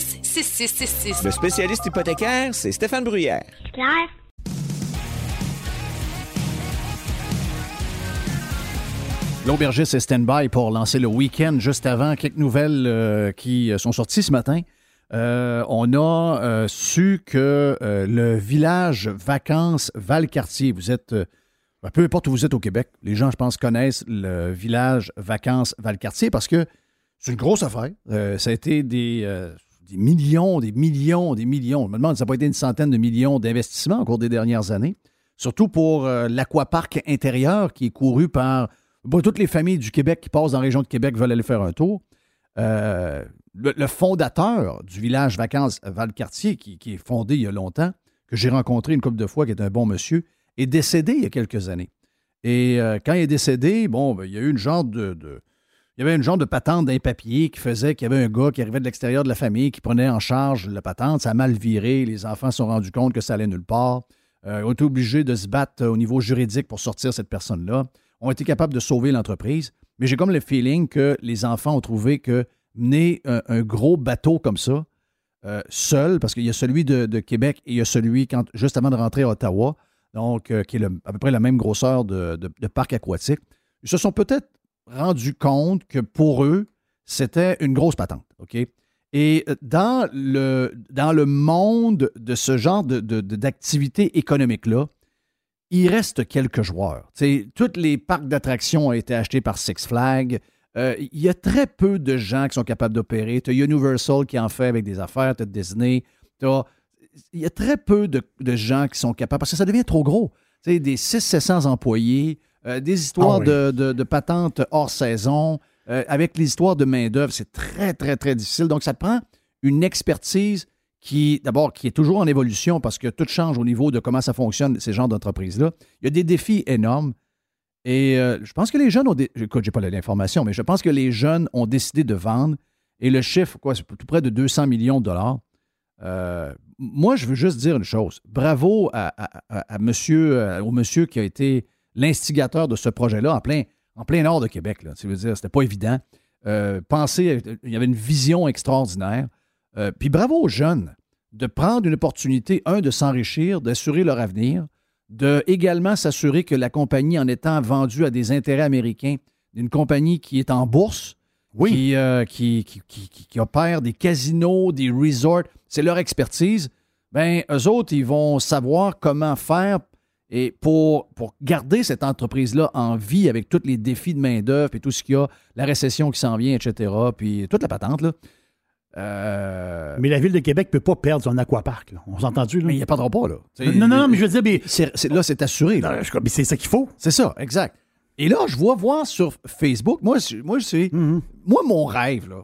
6666. Le spécialiste hypothécaire, c'est Stéphane Bruyère. Claire. L'aubergiste est stand-by pour lancer le week-end juste avant. Quelques nouvelles euh, qui sont sorties ce matin. Euh, on a euh, su que euh, le village vacances Valcartier, vous êtes, euh, peu importe où vous êtes au Québec, les gens, je pense, connaissent le village vacances Valcartier parce que c'est une grosse affaire. Euh, ça a été des, euh, des millions, des millions, des millions. Je me demande ça n'a pas été une centaine de millions d'investissements au cours des dernières années. Surtout pour euh, l'aquapark intérieur qui est couru par toutes les familles du Québec qui passent dans la région de Québec veulent aller faire un tour. Euh, le, fondateur du village vacances Valcartier, qui, qui est fondé il y a longtemps, que j'ai rencontré une couple de fois, qui est un bon monsieur, est décédé il y a quelques années. Et euh, quand il est décédé, bon, ben, il y a eu une genre de- il y avait une genre de patente d'un papier qui faisait qu'il y avait un gars qui arrivait de l'extérieur de la famille qui prenait en charge la patente. Ça a mal viré. Les enfants se sont rendus compte que ça allait nulle part. Euh, ils ont été obligés de se battre euh, au niveau juridique pour sortir cette personne-là. Ont été capables de sauver l'entreprise. Mais j'ai comme le feeling que les enfants ont trouvé que mener un, un gros bateau comme ça, euh, seul, parce qu'il y a celui de, Québec et il y a celui quand, juste avant de rentrer à Ottawa, donc euh, qui est à peu près la même grosseur de, de- parc aquatique, ils sont peut-être rendus compte que pour eux, c'était une grosse patente. Et euh, dans le, monde de ce genre d'activité économique-là, il reste quelques joueurs. Tu sais, tous les parcs d'attractions ont été achetés par Six Flags. Euh, Il y a très peu de gens qui sont capables d'opérer. Tu as Universal qui en fait avec des affaires, tu as Disney. Il y a très peu de, gens qui sont capables, parce que ça devient trop gros. Des 600-700 employés, euh, des histoires Ah oui. de, de- de patentes hors saison, euh, avec l'histoire de main-d'œuvre, c'est très, très, très difficile. Donc, ça prend une expertise qui, d'abord, qui est toujours en évolution parce que tout change au niveau de comment ça fonctionne, ces genres d'entreprises-là. Il y a des défis énormes. Et euh, je pense que les jeunes ont. Dé... Écoute, j'ai pas l'information, mais je pense que les jeunes ont décidé de vendre. Et le chiffre, quoi, c'est tout près de 200 millions de dollars. Euh, moi, je veux juste dire une chose. Bravo à, à- à- à monsieur, au monsieur qui a été l'instigateur de ce projet-là en plein, en plein nord de Québec. Là. Tu veux dire, c'était pas évident. Euh, pensez, il y avait une vision extraordinaire. Euh, puis bravo aux jeunes de prendre une opportunité, un, de s'enrichir, d'assurer leur avenir, de également s'assurer que la compagnie, en étant vendue à des intérêts américains, une compagnie qui est en bourse, qui, euh, qui opère des casinos, des resorts, c'est leur expertise, ben eux autres, ils vont savoir comment faire et pour, pour garder cette entreprise-là en vie avec tous les défis de main-d'œuvre et tout ce qu'il y a, la récession qui s'en vient, etc., puis toute la patente, là. Euh, Mais la Ville de Québec ne peut pas perdre son aquapark. là. On s'est entendu? Là? mais il n'y a pas là. Non, non, non, mais je veux dire, mais, là, c'est assuré. là. non, je- mais c'est ça qu'il faut. C'est ça, exact. Et là, je vois voir sur Facebook, moi, moi, c'est, Mhm. moi mon rêve, là,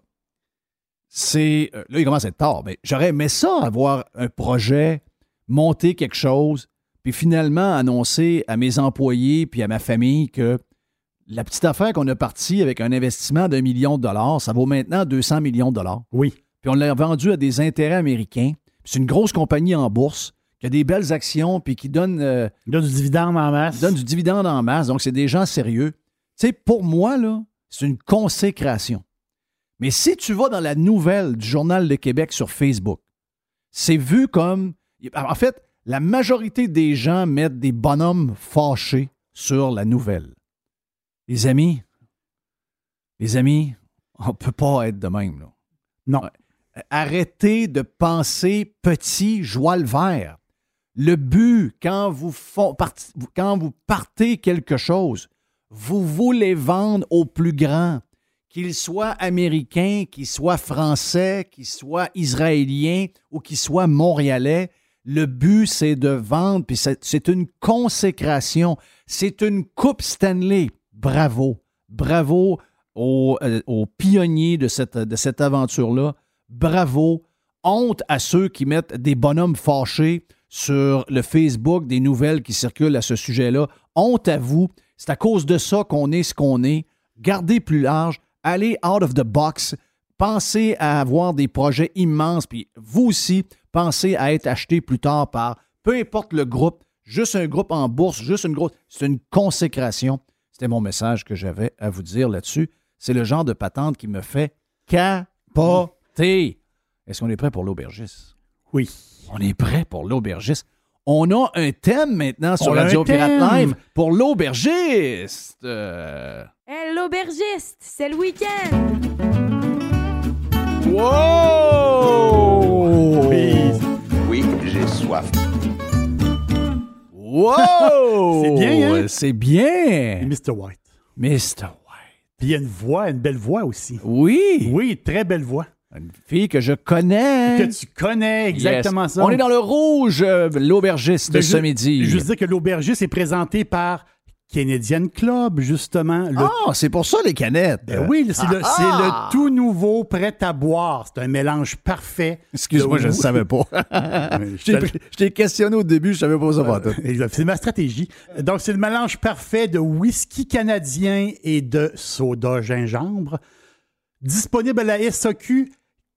c'est. euh, Là, il commence à être tard, mais j'aurais aimé ça, avoir un projet, monter quelque chose, puis finalement annoncer à mes employés puis à ma famille que la petite affaire qu'on a partie avec un investissement d'un million de dollars, ça vaut maintenant 200 millions de dollars. Oui. Puis on l'a vendu à des intérêts américains. C'est une grosse compagnie en bourse qui a des belles actions puis qui donne, euh, donne du dividende en masse. donne du dividende en masse. Donc, c'est des gens sérieux. Tu sais, pour moi, là, c'est une consécration. Mais si tu vas dans la nouvelle du Journal de Québec sur Facebook, c'est vu comme. En fait, la majorité des gens mettent des bonhommes fâchés sur la nouvelle. Les amis, les amis, on ne peut pas être de même. Là. Non. Arrêtez de penser petit, joie le vert. Le but, quand vous, quand vous partez quelque chose, vous voulez vendre au plus grand, qu'il soit américain, qu'il soit français, qu'il soit israélien ou qu'il soit montréalais. Le but, c'est de vendre, puis c'est une consécration. C'est une Coupe Stanley. Bravo. Bravo aux, euh, aux pionniers de cette, de cette aventure-là. Bravo. Honte à ceux qui mettent des bonhommes fâchés sur le Facebook des nouvelles qui circulent à ce sujet-là. Honte à vous. C'est à cause de ça qu'on est ce qu'on est. Gardez plus large. Allez out of the box. Pensez à avoir des projets immenses. Puis vous aussi, pensez à être acheté plus tard par peu importe le groupe, juste un groupe en bourse, juste une grosse. C'est une consécration. C'était mon message que j'avais à vous dire là-dessus. C'est le genre de patente qui me fait capoter. Est-ce qu'on est prêt pour l'aubergiste? Oui. On est prêt pour l'aubergiste. On a un thème maintenant sur On Radio Pirate. Live pour l'aubergiste. Euh, Hey, l'aubergiste, c'est le week-end. Wow! Wow! C'est bien, hein? C'est bien! Et Mr. White. Mr. White. Puis il y a une voix, une belle voix aussi. Oui! Oui, très belle voix. Une fille que je connais. Que tu connais exactement Yes. ça. On est dans le rouge, euh, l'aubergiste de ce midi. Je veux dire que l'aubergiste est présenté par Canadian Club, justement. Ah, c'est pour ça les canettes. Ben oui, c'est le, Ah, ah! le tout nouveau prêt à boire. C'est un mélange parfait. Excuse-moi, je ne savais pas. je t'ai- questionné au début, je savais pas ça. Exact. C'est ma stratégie. Donc, c'est le mélange parfait de whisky canadien et de soda gingembre. Disponible à la SAQ,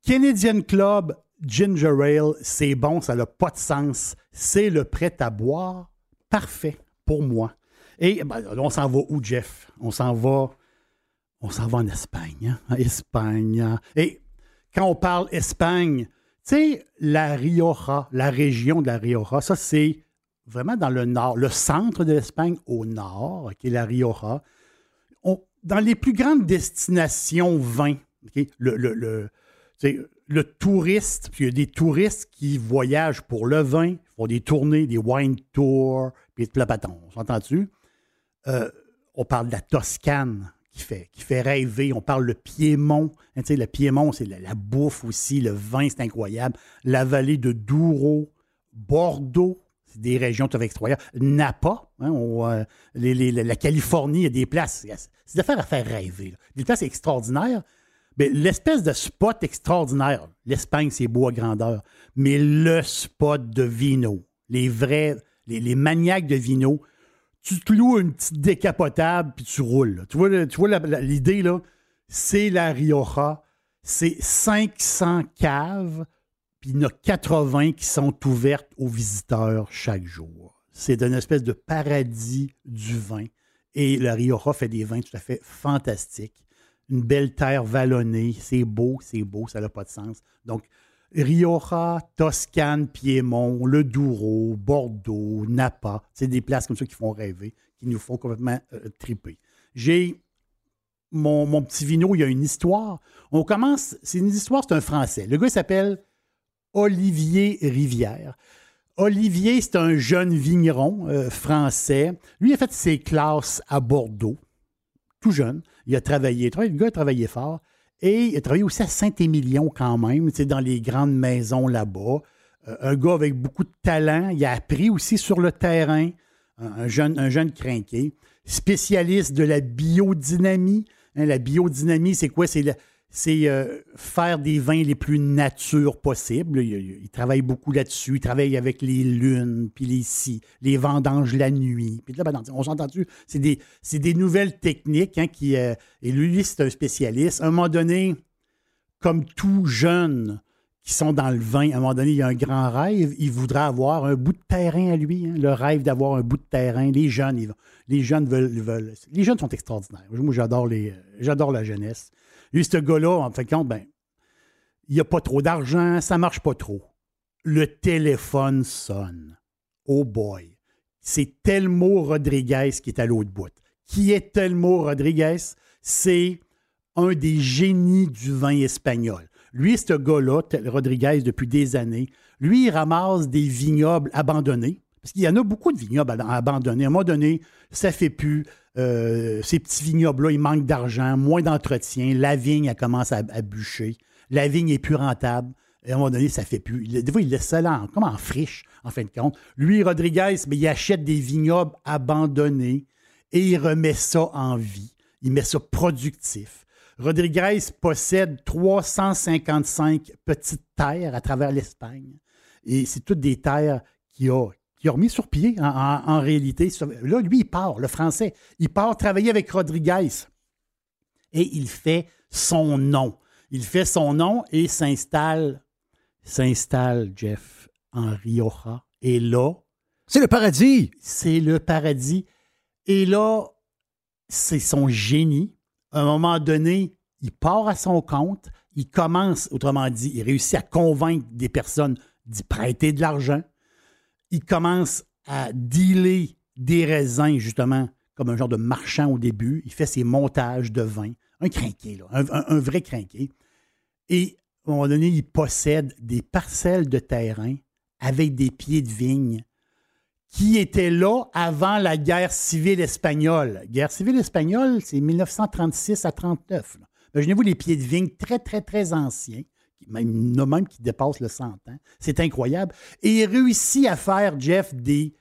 Canadian Club Ginger Ale. C'est bon, ça n'a pas de sens. C'est le prêt à boire parfait pour moi. Et ben, on s'en va où, Jeff? On s'en va. On s'en va en Espagne. hein? Espagne. hein? Et quand on parle Espagne, tu sais, la Rioja, la région de la Rioja, ça, c'est vraiment dans le nord, le centre de l'Espagne au nord, qui est la Rioja. Dans les plus grandes destinations vin, ok, le, le, touriste, puis il y a des touristes qui voyagent pour le vin, font des tournées, des wine tours, puis tout le bâton. On s'entend-tu? Euh, on parle de la Toscane qui fait, qui fait rêver. On parle le Piémont. Le Piémont, c'est la, bouffe aussi. Le vin, c'est incroyable. La vallée de Douro, Bordeaux, c'est des régions tout extraordinaires. Napa, hein, euh, la Californie, il y a des places. C'est des affaires à faire rêver. Des places extraordinaires. Mais l'espèce de spot extraordinaire, l'Espagne, c'est beau à grandeur, mais le spot de vino, les vrais, les, les maniaques de vino, tu te loues une petite décapotable puis tu roules. Tu vois, tu vois l'idée, là? C'est la Rioja. C'est 500 caves, puis il y en a 80 qui sont ouvertes aux visiteurs chaque jour. C'est une espèce de paradis du vin. Et la Rioja fait des vins tout à fait fantastiques. Une belle terre vallonnée. C'est beau, c'est beau, ça n'a pas de sens. Donc, Rioja, Toscane, Piémont, le Douro, Bordeaux, Napa, c'est des places comme ça qui font rêver, qui nous font complètement euh, triper. J'ai mon, petit vino, il y a une histoire. On commence, c'est une histoire, c'est un Français. Le gars s'appelle Olivier Rivière. Olivier, c'est un jeune vigneron euh, français. Lui, a fait ses classes à Bordeaux, tout jeune. Il a travaillé, le gars a travaillé fort. Et il a travaillé aussi à Saint-Émilion quand même, dans les grandes maisons là-bas. Euh, un gars avec beaucoup de talent. Il a appris aussi sur le terrain. Un, un jeune, un jeune crinqué. Spécialiste de la biodynamie. Hein, la biodynamie, c'est quoi? C'est c'est euh, faire des vins les plus nature possibles. Il, il travaille beaucoup là-dessus. Il travaille avec les lunes, puis les si, les vendanges la nuit. Puis là, on s'entend. C'est des, nouvelles techniques hein, qui. euh, et lui, c'est un spécialiste. À un moment donné, comme tout jeune qui sont dans le vin, à un moment donné, il y a un grand rêve. Il voudrait avoir un bout de terrain à lui. hein, le rêve d'avoir un bout de terrain. Les jeunes, ils, les jeunes veulent, veulent- Les jeunes sont extraordinaires. Moi, j'adore la jeunesse. Lui, ce gars-là, en fin de compte, ben, il n'y a pas trop d'argent, ça marche pas trop. Le téléphone sonne. Oh boy. C'est Telmo Rodriguez qui est à l'autre bout. Qui est Telmo Rodriguez? C'est un des génies du vin espagnol. Lui, ce gars-là, Rodriguez, depuis des années, lui, il ramasse des vignobles abandonnés. Parce qu'il y en a beaucoup de vignobles ab- abandonnés. À un moment donné, ça fait plus. Euh, ces petits vignobles-là, ils manquent d'argent, moins d'entretien. La vigne, elle commence à, bûcher. La vigne est plus rentable. Et à un moment donné, ça fait plus. Des fois, il laisse ça comme en friche, en fin de compte. Lui, Rodriguez, mais il achète des vignobles abandonnés et il remet ça en vie. Il met ça productif. Rodriguez possède 355 petites terres à travers l'Espagne. Et c'est toutes des terres qu'il a, qu'il a remis sur pied en, en- en réalité. Là, lui, il part, le français. Il part travailler avec Rodriguez. Et il fait son nom. Il fait son nom et s'installe, s'installe, Jeff, en Rioja. Et là. C'est le paradis! C'est le paradis. Et là, c'est son génie. À un moment donné, il part à son compte. Il commence, autrement dit, il réussit à convaincre des personnes d'y prêter de l'argent. Il commence à dealer des raisins, justement, comme un genre de marchand au début. Il fait ses montages de vin. Un crinqué, là, un, vrai crinqué. Et à un moment donné, il possède des parcelles de terrain avec des pieds de vigne qui étaient là avant la guerre civile espagnole. Guerre civile espagnole, c'est 1936 à 39. là. Imaginez-vous les pieds de vigne très, très, très anciens. Même, a même qui dépassent le 100 ans. C'est incroyable. Et il réussit à faire, Jeff, des,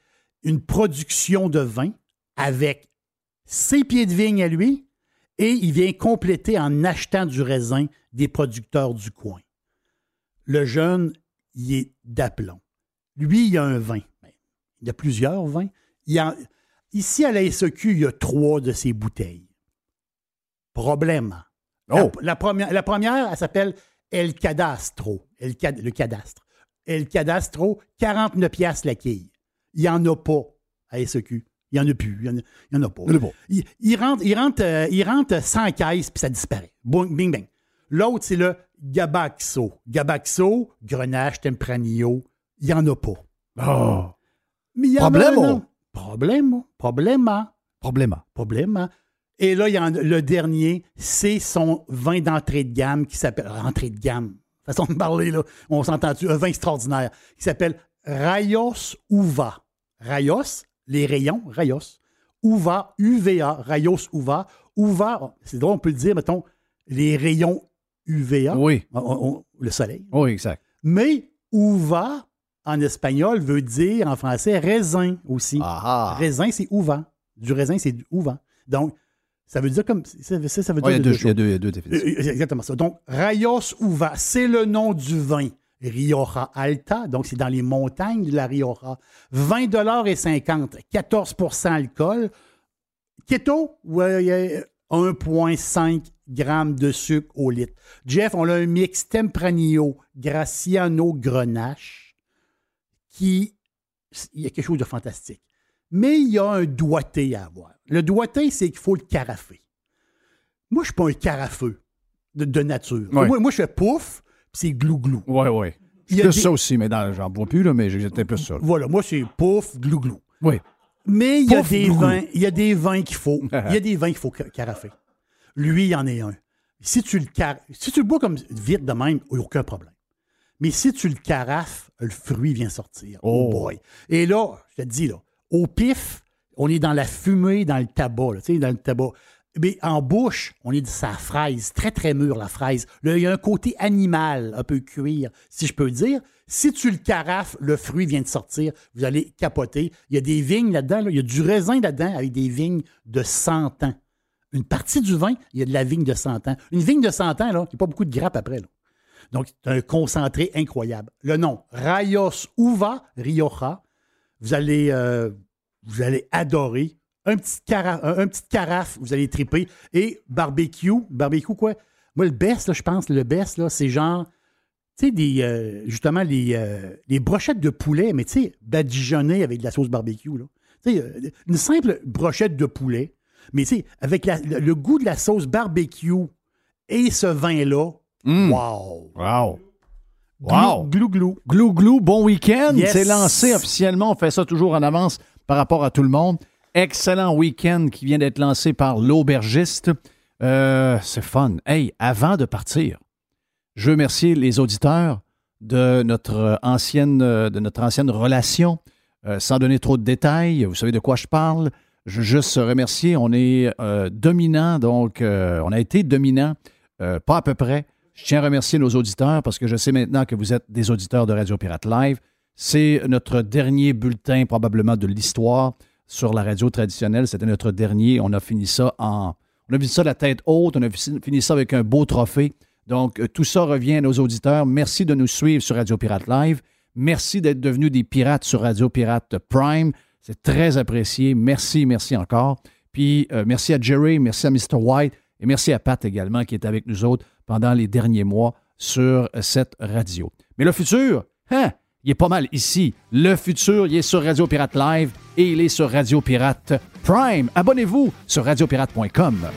une production de vin avec ses pieds de vigne à lui et il vient compléter en achetant du raisin des producteurs du coin. Le jeune, il est d'aplomb. Lui, il a un vin. Ben, Il y a plusieurs vins. Il ici, à la SEQ, il y a trois de ces bouteilles. Problème. La- Oh. La, première, la première, elle s'appelle El Cadastro. El le cadastre. El Cadastro, 49 piastres la quille. Il n'y en a pas à SEQ. Il n'y en a plus. Il n'y en, a- en pas. Il y en a pas. Il, il rentre, il, rentre, euh, il rentre 100 caisses, puis ça disparaît. Boing, bing, bang. L'autre, c'est le Gabaxo. Gabaxo, Grenache, Tempranillo, il n'y en a pas. Oh! Mais il y en a Problemo. un, non. Problemo. Et là, il y a- le dernier, c'est son vin d'entrée de gamme qui s'appelle. Entrée de gamme. Façon de parler, là. On s'entend-tu? Un vin extraordinaire qui s'appelle Rayos Uva. Rayos, les rayons, Rayos. Uva, UVA, Rayos Uva. Uva, c'est drôle, on peut le dire, mettons, les rayons UVA. Oui. On- on- le soleil. Oui, exact. Mais uva, en espagnol, veut dire en français raisin aussi. Ah, Raisin, c'est uva. Du raisin, c'est du uva. Donc, ça veut dire comme. Ça, ça, veut Ouais, il y a dire deux, il y a deux, il y a deux définitions. Euh, C'est exactement ça. Donc, Rayos Uva, c'est le nom du vin. Rioja Alta, donc c'est dans les montagnes de la Rioja. 20 et 50, 14% alcool. Keto, ouais, il y a 1,5 g de sucre au litre. Jeff, on a un mix Tempranillo, Graciano, Grenache, qui. Il y a quelque chose de fantastique. Mais il y a un doigté à avoir. Le doigté, c'est qu'il faut le carafer. Moi, je ne suis pas un carafeux de, de nature. Ouais. Moi, moi, je fais pouf, puis c'est glou-glou. Oui, oui. Plus des- ça aussi, mais j'en bois plus, là, mais j'étais plus ça. là. Voilà, moi, c'est pouf, glou-glou. Oui. Mais il y, a des vins, il y a des vins qu'il faut. Il y a des vins qu'il faut ca- carafer. Lui, il y en est un. Si tu le, car- si tu le bois comme vite de même, il n'y a aucun problème. Mais si tu le carafes, le fruit vient sortir. Oh, Oh. boy. Et là, je te dis, là, au pif, on est dans la fumée, dans le tabac, dans le tabac. Mais en bouche, on est de sa fraise, très très mûre la fraise. Il y a un côté animal, un peu cuir, si je peux dire. Si tu le carafes, le fruit vient de sortir, vous allez capoter. Il y a des vignes là-dedans, là, il y a du raisin là-dedans avec des vignes de 100 ans. Une partie du vin, il y a de la vigne de 100 ans. Une vigne de 100 ans, là, il n'y a pas beaucoup de grappes après. Donc, c'est un concentré incroyable. Le nom, Rayos Uva Rioja, vous allez, euh, vous allez adorer. Un petit, carafe, un, un petit carafe, vous allez triper. Et barbecue, barbecue quoi? Moi, le best, là, je pense, le best, là, c'est genre, tu sais, des, euh, justement, les, euh, les brochettes de poulet, mais tu sais, badigeonnées avec de la sauce barbecue, là. Tu sais, euh, une simple brochette de poulet, mais tu sais, avec la- le, le goût de la sauce barbecue et ce vin-là, Mm. wow! Wow! Glou, Wow! glou, glou. Glou Glou, bon week-end. Yes. C'est lancé officiellement. On fait ça toujours en avance par rapport à tout le monde. Excellent week-end qui vient d'être lancé par l'aubergiste. Euh, c'est fun. Hey, avant de partir, je veux remercier les auditeurs de notre ancienne, de notre ancienne relation. Euh, sans donner trop de détails, vous savez de quoi je parle. Je veux juste remercier. On est euh, dominant, donc euh, on a été dominant, pas à peu près. Je tiens à remercier nos auditeurs parce que je sais maintenant que vous êtes des auditeurs de Radio Pirate Live. C'est notre dernier bulletin probablement de l'histoire sur la radio traditionnelle. C'était notre dernier. On a fini ça en... On a fini ça la tête haute. On a fi- fini ça avec un beau trophée. Donc, euh, tout ça revient à nos auditeurs. Merci de nous suivre sur Radio Pirate Live. Merci d'être devenus des pirates sur Radio Pirate Prime. C'est très apprécié. Merci, merci encore. Puis, euh, merci à Jerry, merci à Mr. White et merci à Pat également qui est avec nous autres pendant les derniers mois sur cette radio. Mais le futur, hein, il est pas mal ici. Le futur, il est sur Radio Pirate Live et il est sur Radio Pirate Prime. Abonnez-vous sur radiopirate.com.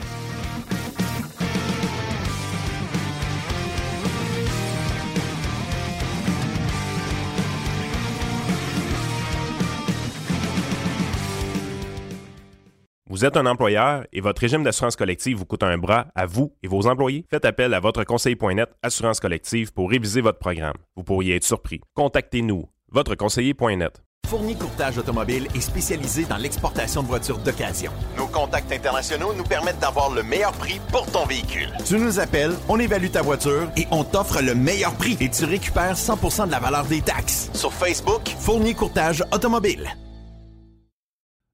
Vous êtes un employeur et votre régime d'assurance collective vous coûte un bras à vous et vos employés? Faites appel à votre conseiller.net Assurance collective pour réviser votre programme. Vous pourriez être surpris. Contactez-nous, votre conseiller.net. Fourni Courtage Automobile est spécialisé dans l'exportation de voitures d'occasion. Nos contacts internationaux nous permettent d'avoir le meilleur prix pour ton véhicule. Tu nous appelles, on évalue ta voiture et on t'offre le meilleur prix et tu récupères 100% de la valeur des taxes. Sur Facebook, Fourni Courtage Automobile.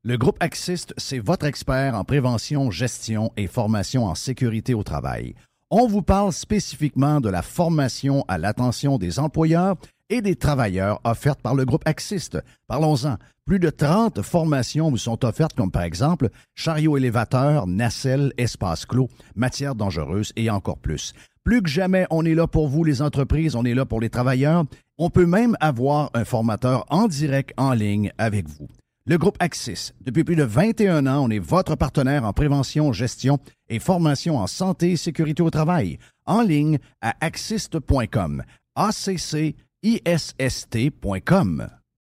Le groupe Axist, c'est votre expert en prévention, gestion et formation en sécurité au travail. On vous parle spécifiquement de la formation à l'attention des employeurs et des travailleurs offertes par le groupe Axist. Parlons-en. Plus de 30 formations vous sont offertes, comme par exemple chariot élévateur, nacelle, espace clos, matières dangereuses et encore plus. Plus que jamais, on est là pour vous, les entreprises, on est là pour les travailleurs. On peut même avoir un formateur en direct en ligne avec vous. Le groupe Axis, depuis plus de 21 ans, on est votre partenaire en prévention, gestion et formation en santé et sécurité au travail. En ligne à axist.com. A-C-C-I-S-S-T.com.